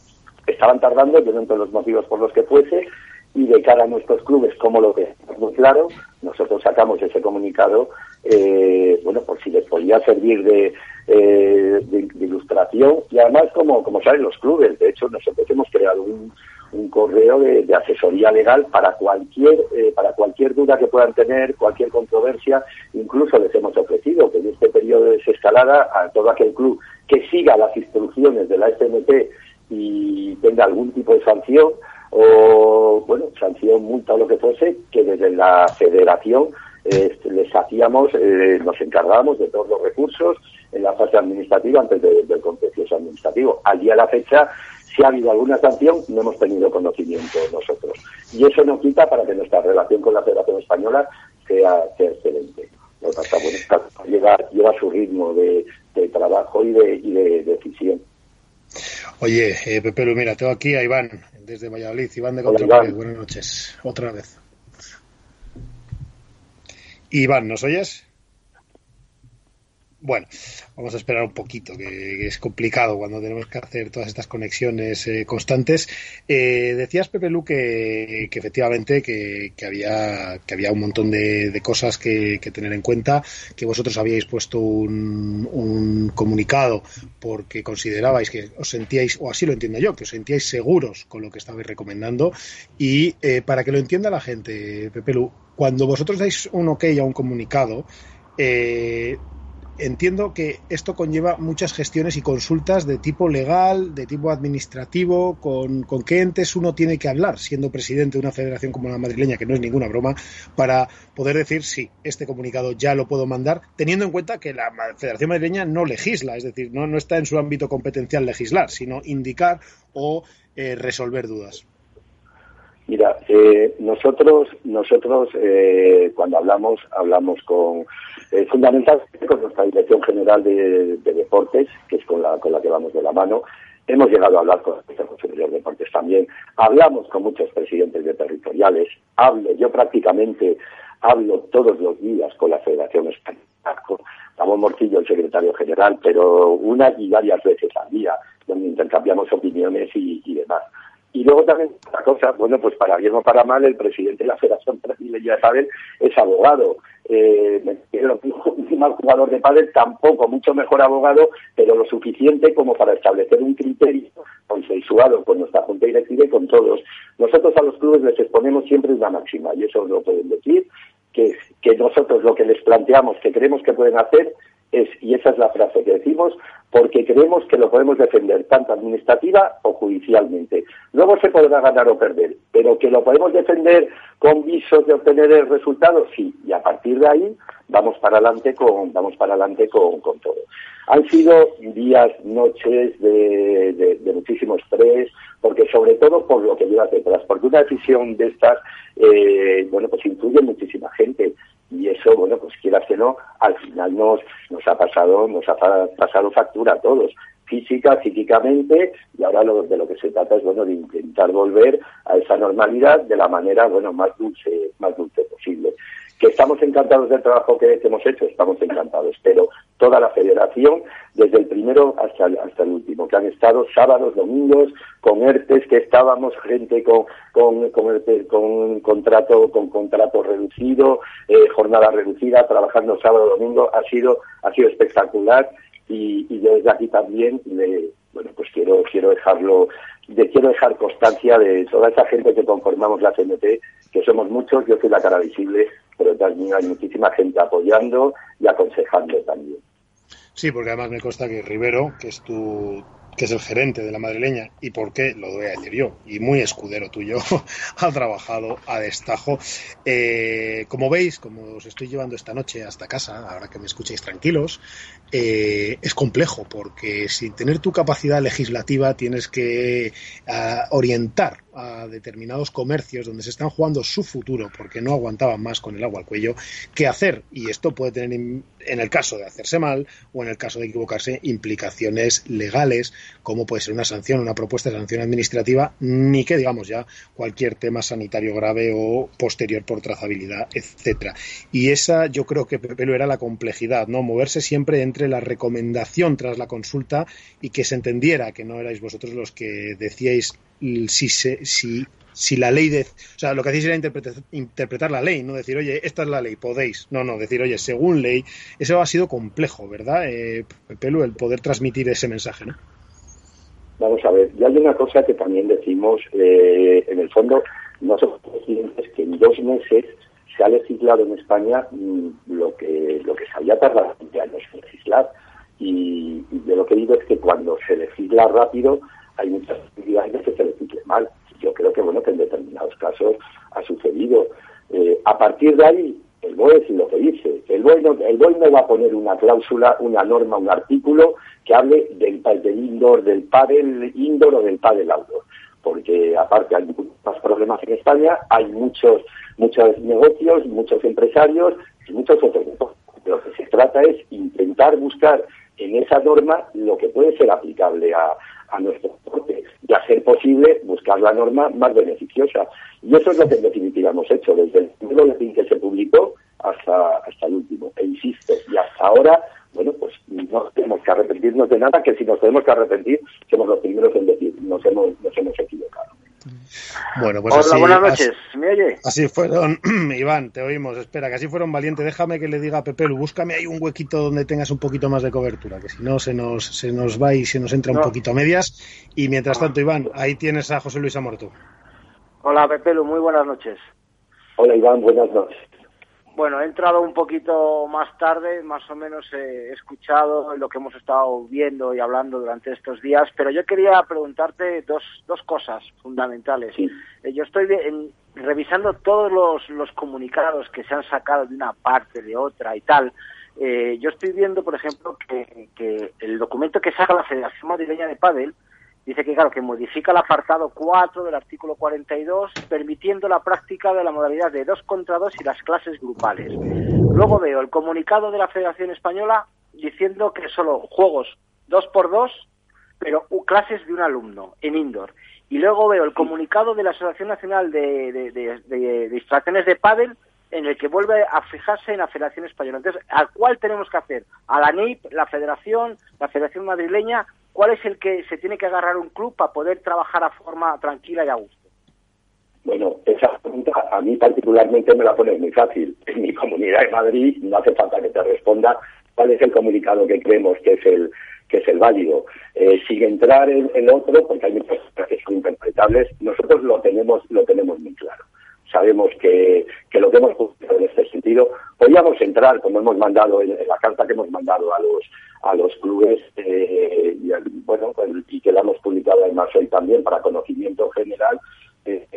Speaker 16: Estaban tardando, yo no los motivos por los que fuese, y de cara a nuestros clubes, como lo que es muy claro, nosotros sacamos ese comunicado, eh, bueno, por si les podía servir de, eh, de, de, ilustración, y además, como, como saben los clubes, de hecho, nosotros hemos creado un, un correo de, asesoría legal para cualquier eh, para cualquier duda que puedan tener, cualquier controversia, incluso les hemos ofrecido que en este periodo de desescalada a todo aquel club que siga las instrucciones de la SMT y tenga algún tipo de sanción o bueno sanción multa o lo que fuese que desde la federación eh, les hacíamos eh, nos encargábamos de todos los recursos en la fase administrativa antes de, del contencioso administrativo. Al día de la fecha si ha habido alguna sanción, no hemos tenido conocimiento nosotros. Y eso no quita para que nuestra relación con la Federación Española sea, sea excelente. Lo que pasa, bueno, lleva, lleva su ritmo de, de trabajo y de, y de decisión.
Speaker 1: Oye, eh, Pepe mira, tengo aquí a Iván, desde Valladolid. Iván de Control. Buenas noches. Otra vez. Iván, ¿nos oyes? Bueno, vamos a esperar un poquito, que, es complicado cuando tenemos que hacer todas estas conexiones eh, constantes. Eh, decías, Pepe Lu, que, efectivamente que, había, que había un montón de, cosas que, tener en cuenta, que vosotros habíais puesto un, un, comunicado porque considerabais que os sentíais, o así lo entiendo yo, que os sentíais seguros con lo que estabais recomendando. Y eh, para que lo entienda la gente, Pepe Lu, cuando vosotros dais un ok a un comunicado, eh, entiendo que esto conlleva muchas gestiones y consultas de tipo legal, de tipo administrativo, con, con, qué entes uno tiene que hablar, siendo presidente de una federación como la madrileña, que no es ninguna broma, para poder decir, sí, este comunicado ya lo puedo mandar, teniendo en cuenta que la federación madrileña no legisla, es decir, no, no está en su ámbito competencial legislar, sino indicar o eh, resolver dudas.
Speaker 16: Mira, eh, nosotros, nosotros eh, cuando hablamos, hablamos con, eh, fundamentalmente con nuestra Dirección General de, de, Deportes, que es con la, con la que vamos de la mano. Hemos llegado a hablar con el Consejo de Deportes también. Hablamos con muchos presidentes de territoriales. Hablo, yo prácticamente hablo todos los días con la Federación Española, con Ramón Morcillo, el secretario general, pero una y varias veces al día, donde intercambiamos opiniones y demás. Y luego también otra cosa, bueno, pues para bien o para mal, el presidente de la Federación Brasileña de Padel es abogado. Eh, un mal jugador de pádel, tampoco, mucho mejor abogado, pero lo suficiente como para establecer un criterio consensuado con nuestra junta directiva y con todos. Nosotros a los clubes les exponemos siempre una máxima, y eso lo pueden decir, que, que nosotros lo que les planteamos que creemos que pueden hacer es, y esa es la frase que decimos, porque creemos que lo podemos defender tanto administrativa o judicialmente. Luego se podrá ganar o perder, pero que lo podemos defender con visos de obtener el resultado, sí, y a partir de ahí vamos para adelante con, vamos para adelante con, con todo. Han sido días, noches de, de, de, muchísimo estrés, porque sobre todo por lo que llevas detrás, porque una decisión de estas, eh, bueno, pues influye muchísima gente y eso, bueno, pues quieras que no, al final nos, nos ha pasado, nos ha pasado factura a todos, física, psíquicamente, y ahora lo, de lo que se trata es, bueno, de intentar volver a esa normalidad de la manera, bueno, más dulce, más dulce posible. Que estamos encantados del trabajo que, hemos hecho, estamos encantados, pero toda la federación, desde el primero hasta el, hasta el último, que han estado sábados, domingos, con ERTES, que estábamos gente con, con, con, contrato, con contrato reducido, eh, jornada reducida, trabajando sábado, domingo, ha sido, ha sido espectacular y, yo desde aquí también le, bueno, pues quiero, quiero dejarlo, de, quiero dejar constancia de toda esa gente que conformamos la CNT, que somos muchos, yo soy la cara visible, pero también hay muchísima gente apoyando y aconsejando también.
Speaker 1: Sí, porque además me consta que Rivero, que es tu, que es el gerente de la madrileña, y por qué, lo voy a decir yo, y muy escudero tuyo, [LAUGHS] ha trabajado a destajo. Eh, como veis, como os estoy llevando esta noche hasta casa, ahora que me escuchéis tranquilos, eh, es complejo, porque sin tener tu capacidad legislativa tienes que ah, orientar a determinados comercios donde se están jugando su futuro porque no aguantaban más con el agua al cuello, qué hacer. Y esto puede tener, en el caso de hacerse mal o en el caso de equivocarse, implicaciones legales, como puede ser una sanción, una propuesta de sanción administrativa, ni que digamos ya cualquier tema sanitario grave o posterior por trazabilidad, etcétera. Y esa yo creo que Pepe lo era la complejidad, ¿no? Moverse siempre entre la recomendación tras la consulta y que se entendiera que no erais vosotros los que decíais si, se, si, si la ley de... O sea, lo que hacéis era interpretar, la ley, no decir, oye, esta es la ley, podéis. No, no, decir, oye, según ley. Eso ha sido complejo, ¿verdad, eh, Pelu, el poder transmitir ese mensaje, ¿no?
Speaker 16: Vamos a ver, y hay una cosa que también decimos, eh, en el fondo, nosotros conscientes que en dos meses se ha legislado en España mm, lo que lo que se había tardado 20 años en legislar. Y, y yo lo que digo es que cuando se legisla rápido, hay muchas posibilidades de que se legisle mal. Yo creo que, bueno, que en determinados casos ha sucedido. Eh, a partir de ahí, el BOE es lo que dice. El BOE, no, el BOE no va a poner una cláusula, una norma, un artículo que hable del, del indoor, del pádel indoor o del pádel outdoor. Porque aparte hay más problemas en España, hay muchos, muchos negocios, muchos empresarios y muchos otros. Lo que se trata es intentar buscar en esa norma lo que puede ser aplicable a, a nuestro deporte y a ser posible buscar la norma más beneficiosa. Y eso es lo que en definitiva hemos hecho desde el primer boletín que se publicó hasta, hasta el último. E insisto, y hasta ahora, bueno, pues no tenemos que arrepentirnos de nada, que si nos tenemos que arrepentir, somos los primeros en decir, nos hemos, nos hemos equivocado.
Speaker 1: Bueno, pues
Speaker 2: Hola, buenas noches. ¿Me oye?
Speaker 1: Así fueron, [CLEARS THROAT] Iván, te oímos. Espera, que así fueron valientes. Déjame que le diga a Pepelu, búscame ahí un huequito donde tengas un poquito más de cobertura, que si no se nos, se nos va y se nos entra un poquito a medias. Y mientras tanto, Iván, ahí tienes a José Luis Amorto.
Speaker 2: Hola, Pepelu, muy buenas noches.
Speaker 16: Hola, Iván, buenas noches.
Speaker 2: Bueno, he entrado un poquito más tarde, más o menos he escuchado lo que hemos estado viendo y hablando durante estos días, pero yo quería preguntarte dos, dos cosas fundamentales. Eh, yo estoy revisando todos los, los comunicados que se han sacado de una parte, de otra y tal. Eh, yo estoy viendo, por ejemplo, que, que el documento que saca la Federación Madrileña de Padel dice que, claro, que modifica el apartado 4 del artículo 42, permitiendo la práctica de la modalidad de 2 contra 2 y las clases grupales. Luego veo el comunicado de la Federación Española diciendo que solo juegos 2 por 2 pero clases de un alumno en indoor. Y luego veo el comunicado de la Asociación Nacional de, de, de, de de Pádel en el que vuelve a fijarse en la Federación Española. Entonces, ¿a cuál tenemos que hacer? ¿A la NEIP, la Federación, la Federación Madrileña ¿cuál es el que se tiene que agarrar un club para poder trabajar a forma tranquila y a gusto?
Speaker 16: Bueno, esa pregunta a mí particularmente me la pone muy fácil. [LAUGHS] En mi comunidad de Madrid no hace falta que te responda cuál es el comunicado que creemos que es el que es el válido. Eh, sin entrar en, en, otro, porque hay muchas cosas que son interpretables, nosotros lo tenemos lo tenemos muy claro sabemos que, que lo que hemos publicado en este sentido, podríamos entrar, como hemos mandado en, la carta que hemos mandado a los a los clubes, eh, y, bueno, pues, y que la hemos publicado además hoy también para conocimiento general, eh,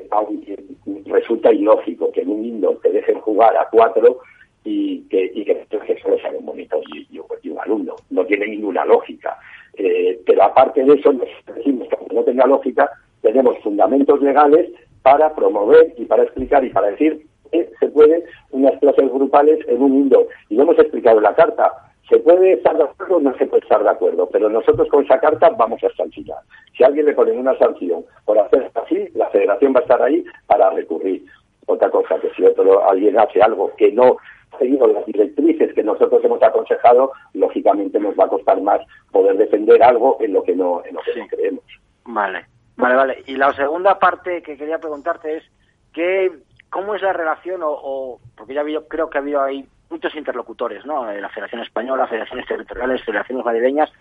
Speaker 16: resulta ilógico que en un indoor te dejen jugar a cuatro y que, y que, solo sea un monitor y, un alumno. No tiene ninguna lógica. Eh, pero aparte de eso, decimos que no tenga lógica, tenemos fundamentos legales para promover y para explicar y para decir que se pueden unas clases grupales en un mundo. Y lo hemos explicado en la carta. Se puede estar de acuerdo o no se puede estar de acuerdo, pero nosotros con esa carta vamos a sancionar. Si alguien le pone una sanción por hacer así, la federación va a estar ahí para recurrir. Otra cosa, que si otro alguien hace algo que no ha seguido las directrices que nosotros hemos aconsejado, lógicamente nos va a costar más poder defender algo en lo que no, en lo que no creemos.
Speaker 2: Vale, vale, vale. Y la segunda parte que quería preguntarte es que cómo es la relación o, porque ya habido, creo que ha habido ahí muchos interlocutores, ¿no? La Federación Española, federaciones territoriales, federaciones madrileñas,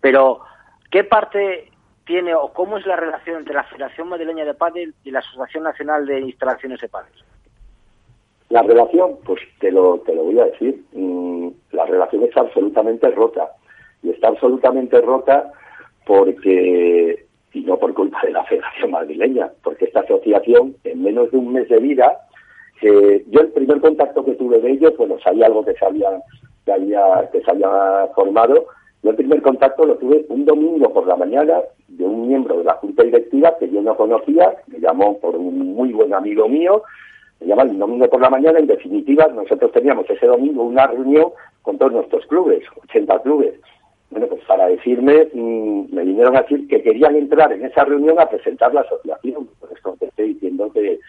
Speaker 2: pero ¿qué parte tiene o cómo es la relación entre la Federación Madrileña de Pádel y la Asociación Nacional de Instalaciones de Pádel?
Speaker 16: La relación, pues te lo, te lo voy a decir, mm, la relación está absolutamente rota. Y está absolutamente rota porque, y no por culpa de la Federación Madrileña, porque esta asociación, en menos de un mes de vida, eh, yo el primer contacto que tuve de ellos, bueno, sabía algo que se había, que había, que se había formado, yo el primer contacto lo tuve un domingo por la mañana de un miembro de la Junta Directiva que yo no conocía, me llamó por un muy buen amigo mío, me llama el domingo por la mañana, en definitiva, nosotros teníamos ese domingo una reunión con todos nuestros clubes, 80 clubes. Bueno, pues para decirme, mm, me vinieron a decir que querían entrar en esa reunión a presentar la asociación. Pues contesté diciendo que,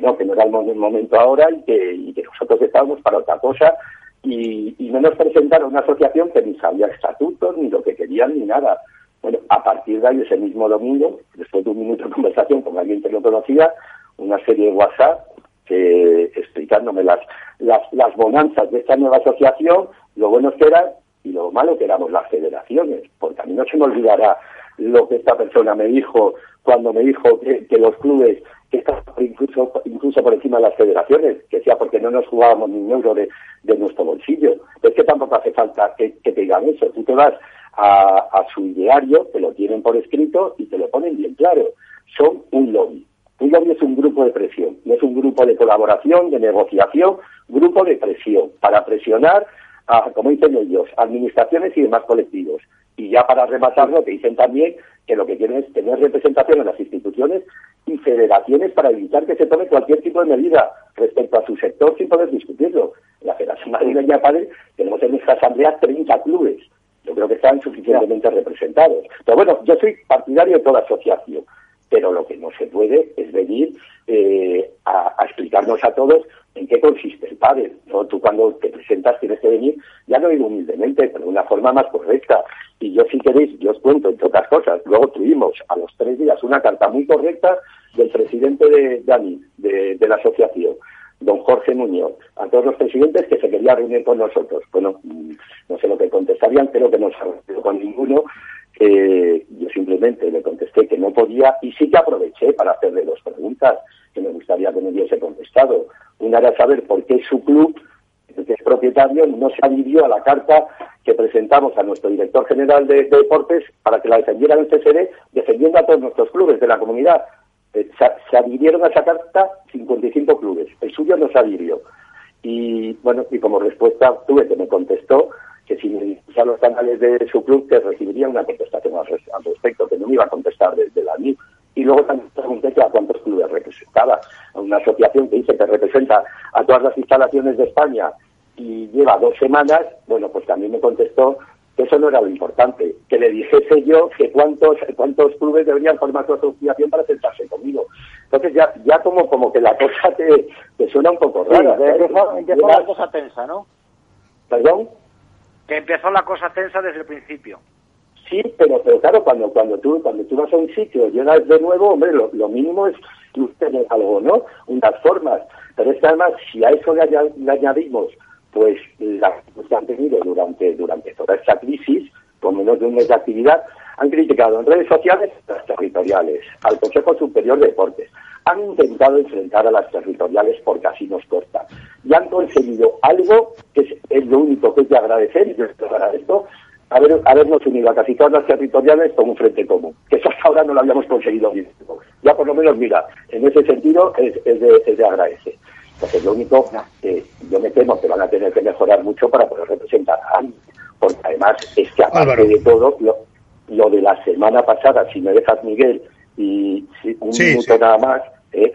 Speaker 16: no, que no era el momento ahora y que, y que nosotros estábamos para otra cosa y, y no nos presentaron una asociación que ni sabía estatutos, ni lo que querían, ni nada. Bueno, a partir de ahí, ese mismo domingo, después de un minuto de conversación con alguien que no conocía, una serie de WhatsApp que, explicándome las, las, las bonanzas de esta nueva asociación, lo bueno que era y lo malo que éramos las federaciones, porque a mí no se me olvidará lo que esta persona me dijo cuando me dijo que, los clubes que estaban incluso, incluso por encima de las federaciones, que sea porque no nos jugábamos ni un euro de, de nuestro bolsillo. Es que tampoco hace falta que, que te digan eso. Tú te vas a, a su ideario, te lo tienen por escrito y te lo ponen bien claro. Son un lobby. Un lobby es un grupo de presión, no es un grupo de colaboración, de negociación, grupo de presión, para presionar a, como dicen ellos, administraciones y demás colectivos. Y ya para rematarlo, te dicen también que lo que quieren es tener representación en las instituciones y federaciones para evitar que se tome cualquier tipo de medida respecto a su sector sin poder discutirlo. En la Federación Madrileña Padre tenemos en nuestra asamblea 30 clubes. Yo creo que están suficientemente representados. Pero bueno, yo soy partidario de toda asociación pero lo que no se puede es venir eh, a, explicarnos a todos en qué consiste el pádel. ¿no? Tú cuando te presentas tienes que venir, ya no digo humildemente, pero de una forma más correcta. Y yo si queréis, yo os cuento, entre otras cosas, luego tuvimos a los tres días una carta muy correcta del presidente de Dani, de, la asociación, don Jorge Muñoz, a todos los presidentes que se quería reunir con nosotros. Bueno, mm, no sé lo que contestarían, creo que no se ha reunido con ninguno, eh, yo simplemente le contesté que no podía y sí que aproveché para hacerle dos preguntas que me gustaría que me hubiese contestado. Una era saber por qué su club, que es propietario, no se adhirió a la carta que presentamos a nuestro director general de, deportes para que la defendiera en el CSD, defendiendo a todos nuestros clubes de la comunidad. Eh, se, adhirieron a esa carta 55 clubes, el suyo no se adhirió. Y bueno, y como respuesta tuve que me contestó que si me a los canales de su club, que recibiría una contestación al, respecto, que no me iba a contestar desde la NIF. Y luego también pregunté que a cuántos clubes representaba. Una asociación que dice que representa a todas las instalaciones de España y lleva dos semanas, bueno, pues también me contestó que eso no era lo importante, que le dijese yo que cuántos cuántos clubes deberían formar su asociación para sentarse conmigo. Entonces ya ya como como que la cosa te, te suena un poco rara.
Speaker 2: Sí, la cosa tensa, ¿no?
Speaker 16: ¿Perdón?
Speaker 2: Que empezó la cosa tensa desde el principio.
Speaker 16: Sí, pero, pero claro, cuando, cuando, tú, cuando tú vas a un sitio y llegas de nuevo, hombre, lo, mínimo es tener algo, ¿no? Unas formas. Pero es que además, si a eso le, añadimos, pues, la que han tenido durante, durante toda esta crisis, con menos de un mes de actividad, han criticado en redes sociales las territoriales, al Consejo Superior de Deportes, han intentado enfrentar a las territoriales porque así nos corta. Y han conseguido algo que es, lo único que hay que agradecer, y yo esto agradezco, haber, habernos unido a casi todas las territoriales con un frente común, que eso hasta ahora no lo habíamos conseguido bien. Ya por lo menos, mira, en ese sentido es, de, es de agradecer. Entonces, lo único que yo me temo que van a tener que mejorar mucho para poder representar a alguien. Porque además es que aparte de todo, lo, lo de la semana pasada, si me dejas Miguel, y un minuto nada más, ¿eh?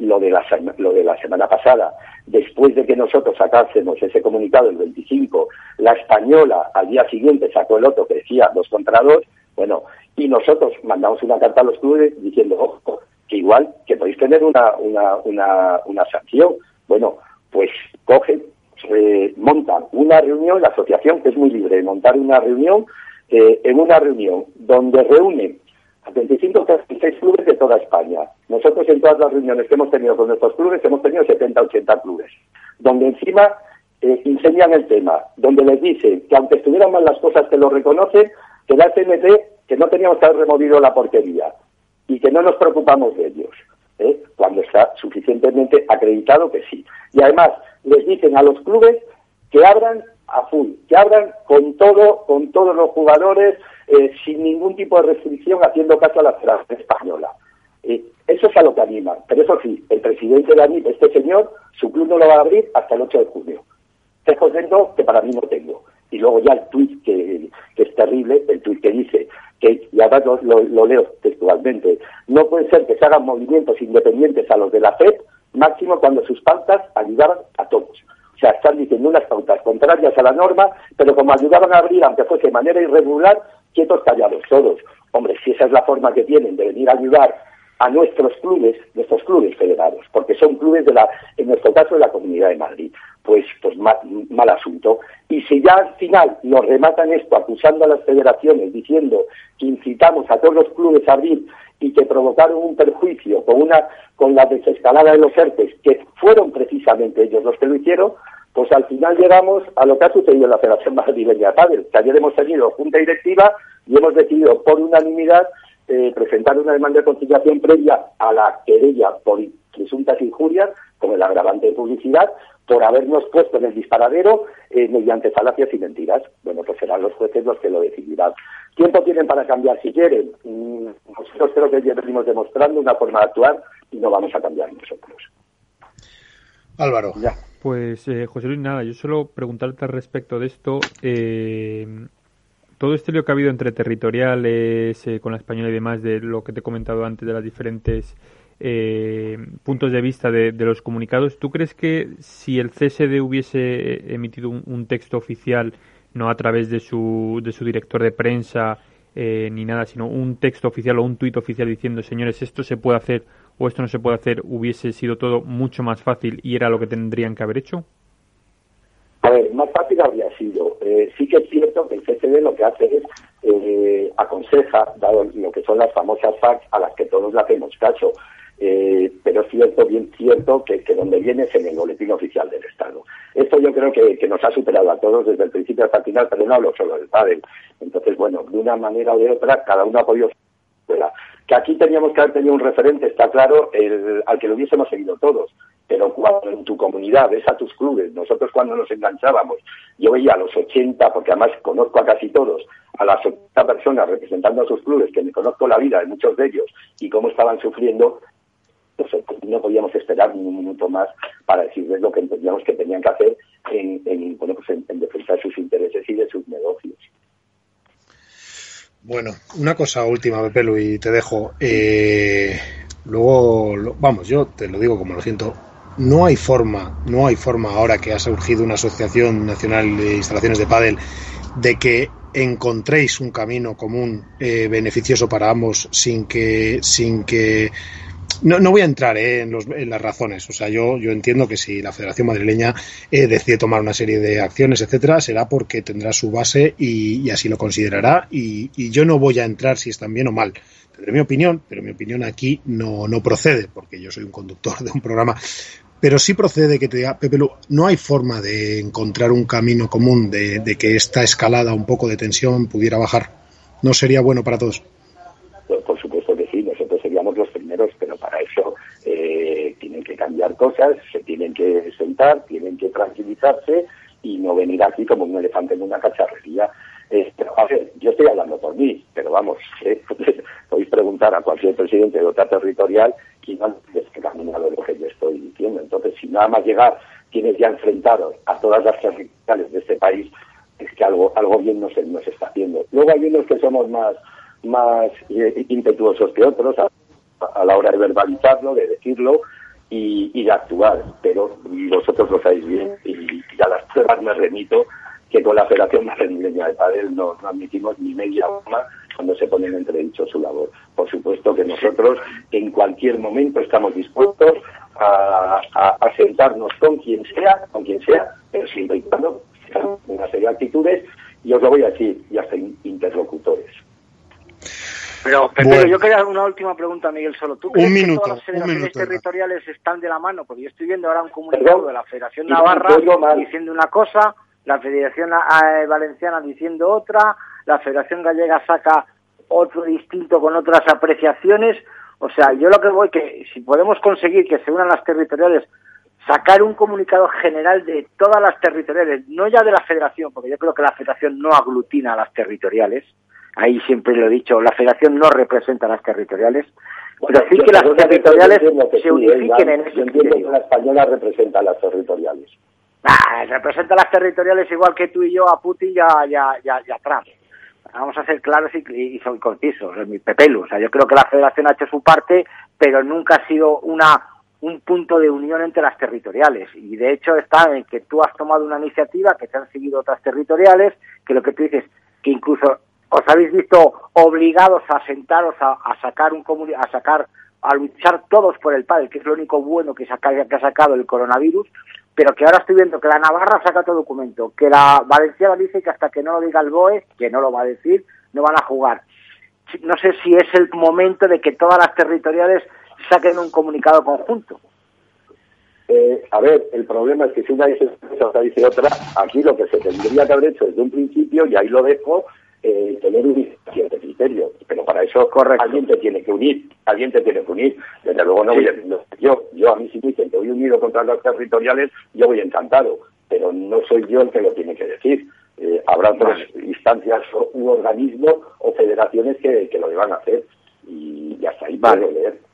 Speaker 16: Lo, de la, lo de la semana pasada, después de que nosotros sacásemos ese comunicado el 25, la española al día siguiente sacó el otro que decía dos contra dos, bueno, y nosotros mandamos una carta a los clubes diciendo, ojo, que igual que podéis tener una, una, una, una sanción. Bueno, pues cogen, eh, montan una reunión, la asociación que es muy libre, montar una reunión, eh, en una reunión donde reúnen 25 36 clubes de toda España. Nosotros en todas las reuniones que hemos tenido con nuestros clubes hemos tenido 70, 80 clubes, donde encima eh, enseñan el tema, donde les dicen que aunque estuvieran mal las cosas que lo reconocen, que la CNT, que no teníamos que haber removido la porquería y que no nos preocupamos de ellos, ¿eh? cuando está suficientemente acreditado que sí. Y además les dicen a los clubes que abran a full, que abran con todo, con todos los jugadores, eh, sin ningún tipo de restricción, haciendo caso a la federación española. Eh, eso es a lo que anima. Pero eso sí, el presidente de ANIP, este señor, su club no lo va a abrir hasta el 8 de junio. Es contento que para mí no tengo. Y luego ya el tuit que, es terrible, el tuit que dice que, y ahora lo, leo textualmente, no puede ser que se hagan movimientos independientes a los de la FED, máximo cuando sus pautas ayudaban a todos. O sea, están diciendo unas pautas contrarias a la norma, pero como ayudaban a abrir, aunque fuese de manera irregular, quietos callados todos. Hombre, si esa es la forma que tienen de venir a ayudar a nuestros clubes, nuestros clubes federados, porque son clubes de la, en nuestro caso, de la Comunidad de Madrid. Pues, pues mal, asunto. Y si ya al final nos rematan esto acusando a las federaciones, diciendo que incitamos a todos los clubes a abrir y que provocaron un perjuicio con una con la desescalada de los ERTES, que fueron precisamente ellos los que lo hicieron, pues al final llegamos a lo que ha sucedido en la Federación Madrileña de Padel, que ayer hemos tenido junta directiva y hemos decidido por unanimidad eh, presentar una demanda de conciliación previa a la querella por presuntas injurias, con el agravante de publicidad, por habernos puesto en el disparadero eh, mediante falacias y mentiras. Bueno, pues serán los jueces los que lo decidirán. ¿Tiempo tienen para cambiar si quieren? Mm, nosotros creo que ya venimos demostrando una forma de actuar y no vamos a cambiar nosotros.
Speaker 1: Álvaro.
Speaker 5: Ya. Pues eh, José Luis, nada, yo solo preguntarte al respecto de esto. Eh, todo este lío que ha habido entre territoriales, eh, con la española y demás, de lo que te he comentado antes, de las diferentes eh, puntos de vista de, los comunicados, ¿tú crees que si el CSD hubiese emitido un, texto oficial, no a través de su, de su director de prensa eh, ni nada, sino un texto oficial o un tuit oficial diciendo, señores, esto se puede hacer o esto no se puede hacer, hubiese sido todo mucho más fácil y era lo que tendrían que haber hecho?
Speaker 16: A ver, más fácil habría sido. Eh, sí que es cierto que el CCD lo que hace es eh, aconseja, dado lo que son las famosas facts a las que todos le hacemos caso, eh, pero es cierto, bien cierto, que, donde viene es en el boletín oficial del Estado. Esto yo creo que, nos ha superado a todos desde el principio hasta el final, pero no hablo solo del padre. Entonces, bueno, de una manera o de otra, cada uno ha podido que aquí teníamos que haber tenido un referente, está claro, el, al que lo hubiésemos seguido todos. Pero cuando en tu comunidad ves a tus clubes, nosotros cuando nos enganchábamos, yo veía a los 80, porque además conozco a casi todos, a las 80 personas representando a sus clubes, que me conozco la vida de muchos de ellos y cómo estaban sufriendo, nosotros no podíamos esperar ni un minuto más para decirles lo que entendíamos que tenían que hacer en, en, bueno, pues en, en defensa de sus intereses y de sus negocios.
Speaker 1: Bueno, una cosa última, Pepelu, y te dejo. Eh, luego, vamos, yo te lo digo como lo siento. No hay forma, no hay forma ahora que ha surgido una asociación nacional de instalaciones de pádel de que encontréis un camino común eh, beneficioso para ambos sin que sin que no, no voy a entrar eh, en, los, las razones. O sea, yo, yo entiendo que si la Federación Madrileña eh, decide tomar una serie de acciones, etcétera, será porque tendrá su base y, así lo considerará. Y, y, yo no voy a entrar si están bien o mal. Tendré mi opinión, pero mi opinión aquí no, no procede, porque yo soy un conductor de un programa. Pero sí procede que te diga, Pepe, no hay forma de encontrar un camino común de, de que esta escalada un poco de tensión pudiera bajar. ¿No sería bueno para todos?
Speaker 16: Cosas, se tienen que sentar, tienen que tranquilizarse y no venir aquí como un elefante en una cacharrería. Eh, a ver, yo estoy hablando por mí, pero vamos, [LAUGHS] eh, podéis preguntar a cualquier presidente de otra territorial y no es que caminado lo que yo estoy diciendo. Entonces, si nada más llegar tienes ya enfrentado a todas las territoriales de este país, es que algo, algo bien no se, nos está haciendo. Luego hay unos que somos más, más eh, impetuosos que otros a la hora de verbalizarlo, de decirlo, y, y de actuar. Pero vosotros lo sabéis bien y, a las pruebas me remito que con la Federación Madrileña de Padel no, admitimos ni media broma cuando se pone en entredicho su labor. Por supuesto que nosotros en cualquier momento estamos dispuestos a, a, sentarnos con quien sea, con quien sea, pero siempre y cuando una serie de actitudes, y os lo voy a decir, y hasta interlocutores.
Speaker 2: Pero, pero yo quería una última pregunta, Miguel, solo. ¿Tú crees
Speaker 1: que todas
Speaker 2: las federaciones territoriales están de la mano? Porque yo estoy viendo ahora un comunicado de la Federación Navarra diciendo una cosa, la Federación eh, Valenciana diciendo otra, la Federación Gallega saca otro distinto con otras apreciaciones. O sea, yo lo que voy que si podemos conseguir que se unan las territoriales, sacar un comunicado general de todas las territoriales, no ya de la federación, porque yo creo que la federación no aglutina a las territoriales, ahí siempre lo he dicho, la federación no representa a las territoriales, pero sí que las territoriales se unifiquen en ese
Speaker 16: Yo entiendo que la española representa a las territoriales.
Speaker 2: Ah, representa a las territoriales igual que tú y yo a Putin y a, Trump. Vamos a ser claros y, y, y concisos, mi pepelu. O sea, yo creo que la federación ha hecho su parte, pero nunca ha sido una un punto de unión entre las territoriales. Y de hecho está en que tú has tomado una iniciativa, que te han seguido otras territoriales, que lo que tú dices, que incluso os habéis visto obligados a sentaros a, sacar un a sacar a luchar todos por el padre, que es lo único bueno que, que ha sacado el coronavirus, pero que ahora estoy viendo que la Navarra saca otro documento, que la Valenciana dice que hasta que no lo diga el BOE, que no lo va a decir, no van a jugar. No sé si es el momento de que todas las territoriales saquen un comunicado conjunto.
Speaker 16: Eh, a ver, el problema es que si una dice dice otra, aquí lo que se tendría que haber hecho desde un principio, y ahí lo dejo, eh, tener un cierto criterio. Pero para eso alguien te tiene que unir, alguien te tiene que unir. Desde luego no voy a, yo, yo a mí si dicen que voy unido contra los territoriales, yo voy encantado, pero no soy yo el que lo tiene que decir. Eh, habrá otras instancias u organismos o federaciones que, lo deban hacer y, hasta ahí vale. leer.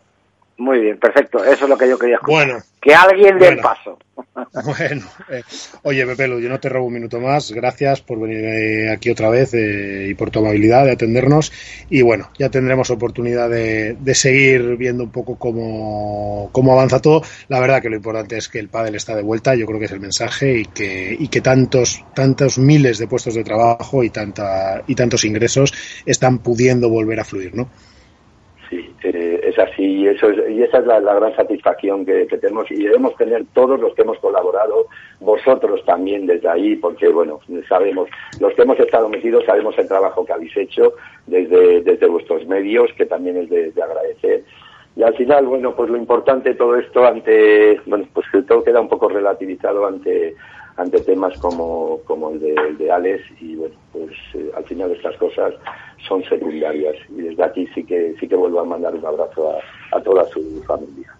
Speaker 2: Muy bien, perfecto. Eso es lo que yo quería escuchar. Bueno. Que alguien dé el paso. [LAUGHS]
Speaker 1: Bueno. Eh, oye, Pepelo, yo no te robo un minuto más. Gracias por venir eh, aquí otra vez eh, y por tu amabilidad de atendernos. Y bueno, ya tendremos oportunidad de, seguir viendo un poco cómo, cómo, avanza todo. La verdad que lo importante es que el pádel está de vuelta. Yo creo que es el mensaje y que, y que tantos, tantos miles de puestos de trabajo y, tanta, y tantos ingresos están pudiendo volver a fluir, ¿no?
Speaker 16: Es así y eso y esa es la, gran satisfacción que, tenemos y debemos tener todos los que hemos colaborado vosotros también desde ahí porque bueno sabemos los que hemos estado metidos sabemos el trabajo que habéis hecho desde desde vuestros medios que también es de, agradecer. Y al final bueno pues lo importante todo esto ante bueno pues que todo queda un poco relativizado ante ante temas como, como el, de, el de Alex y bueno pues eh, al final estas cosas son secundarias y desde aquí sí que sí que vuelvo a mandar un abrazo a, toda su familia.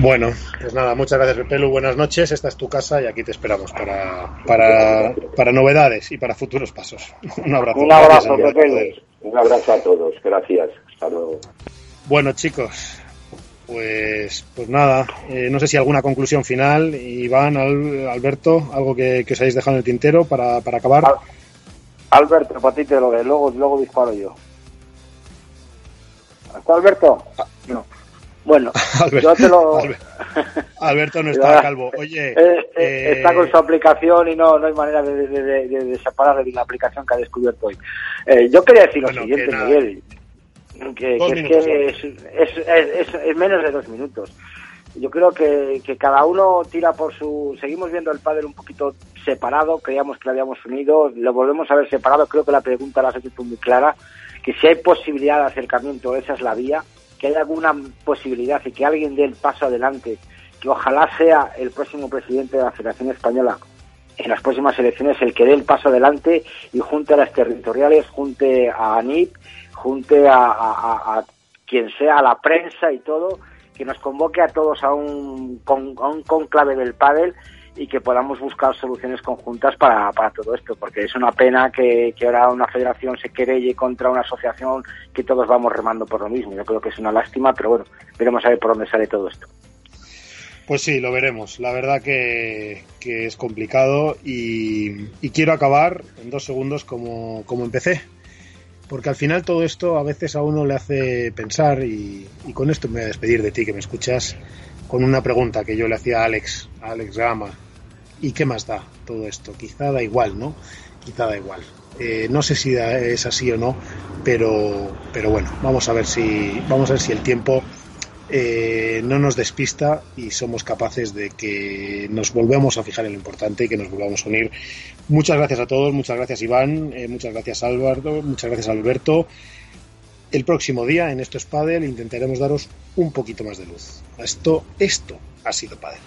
Speaker 1: Bueno, pues nada, muchas gracias Pepelu, buenas noches, esta es tu casa y aquí te esperamos para, para, para novedades y para futuros pasos. [LAUGHS] Un abrazo.
Speaker 16: Un abrazo, Un abrazo a todos, gracias. Hasta luego.
Speaker 1: Bueno chicos, pues, pues nada, eh, no sé si alguna conclusión final, Iván, Alberto, algo que, que os hayáis dejado en el tintero para, para acabar.
Speaker 2: Alberto, para ti te lo de, luego, luego disparo yo. ¿Está Alberto? Ah. No. Bueno, [LAUGHS] yo te lo...
Speaker 1: Alberto no está [LAUGHS] calvo. Oye,
Speaker 2: eh, eh, eh, está con su aplicación y no, no hay manera de, de, de, separar de la aplicación que ha descubierto hoy. yo quería decir lo siguiente, Miguel, que, que, es, es, es, es, menos de dos minutos yo creo que, cada uno tira por su... Seguimos viendo el padre un poquito separado, creíamos que lo habíamos unido, lo volvemos a ver separado, creo que la pregunta la has hecho muy clara, que si hay posibilidad de acercamiento, esa es la vía, que hay alguna posibilidad y que alguien dé el paso adelante, que ojalá sea el próximo presidente de la Federación Española en las próximas elecciones el que dé el paso adelante y junte a las territoriales, junte a ANIP, junte a, a quien sea, a la prensa y todo, que nos convoque a todos a un, a un conclave del pádel y que podamos buscar soluciones conjuntas para, para todo esto, porque es una pena que, que, ahora una federación se querelle contra una asociación que todos vamos remando por lo mismo. Yo creo que es una lástima, pero bueno, veremos a ver por dónde sale todo esto.
Speaker 1: Pues sí, lo veremos. La verdad que, que es complicado y, y, quiero acabar en dos segundos como, como empecé porque al final todo esto a veces a uno le hace pensar y, con esto me voy a despedir de ti que me escuchas con una pregunta que yo le hacía a Alex, a Alex Gama. ¿Y qué más da todo esto? Quizá da igual, ¿no? Quizá da igual. Eh, no sé si es así o no, pero, pero bueno, vamos a ver si, vamos a ver si el tiempo eh, no nos despista y somos capaces de que nos volvamos a fijar en lo importante y que nos volvamos a unir. Muchas gracias a todos, muchas gracias Iván, eh, muchas gracias Álvaro, muchas gracias Alberto. El próximo día en Esto es Padel intentaremos daros un poquito más de luz. Esto, esto ha sido Padel.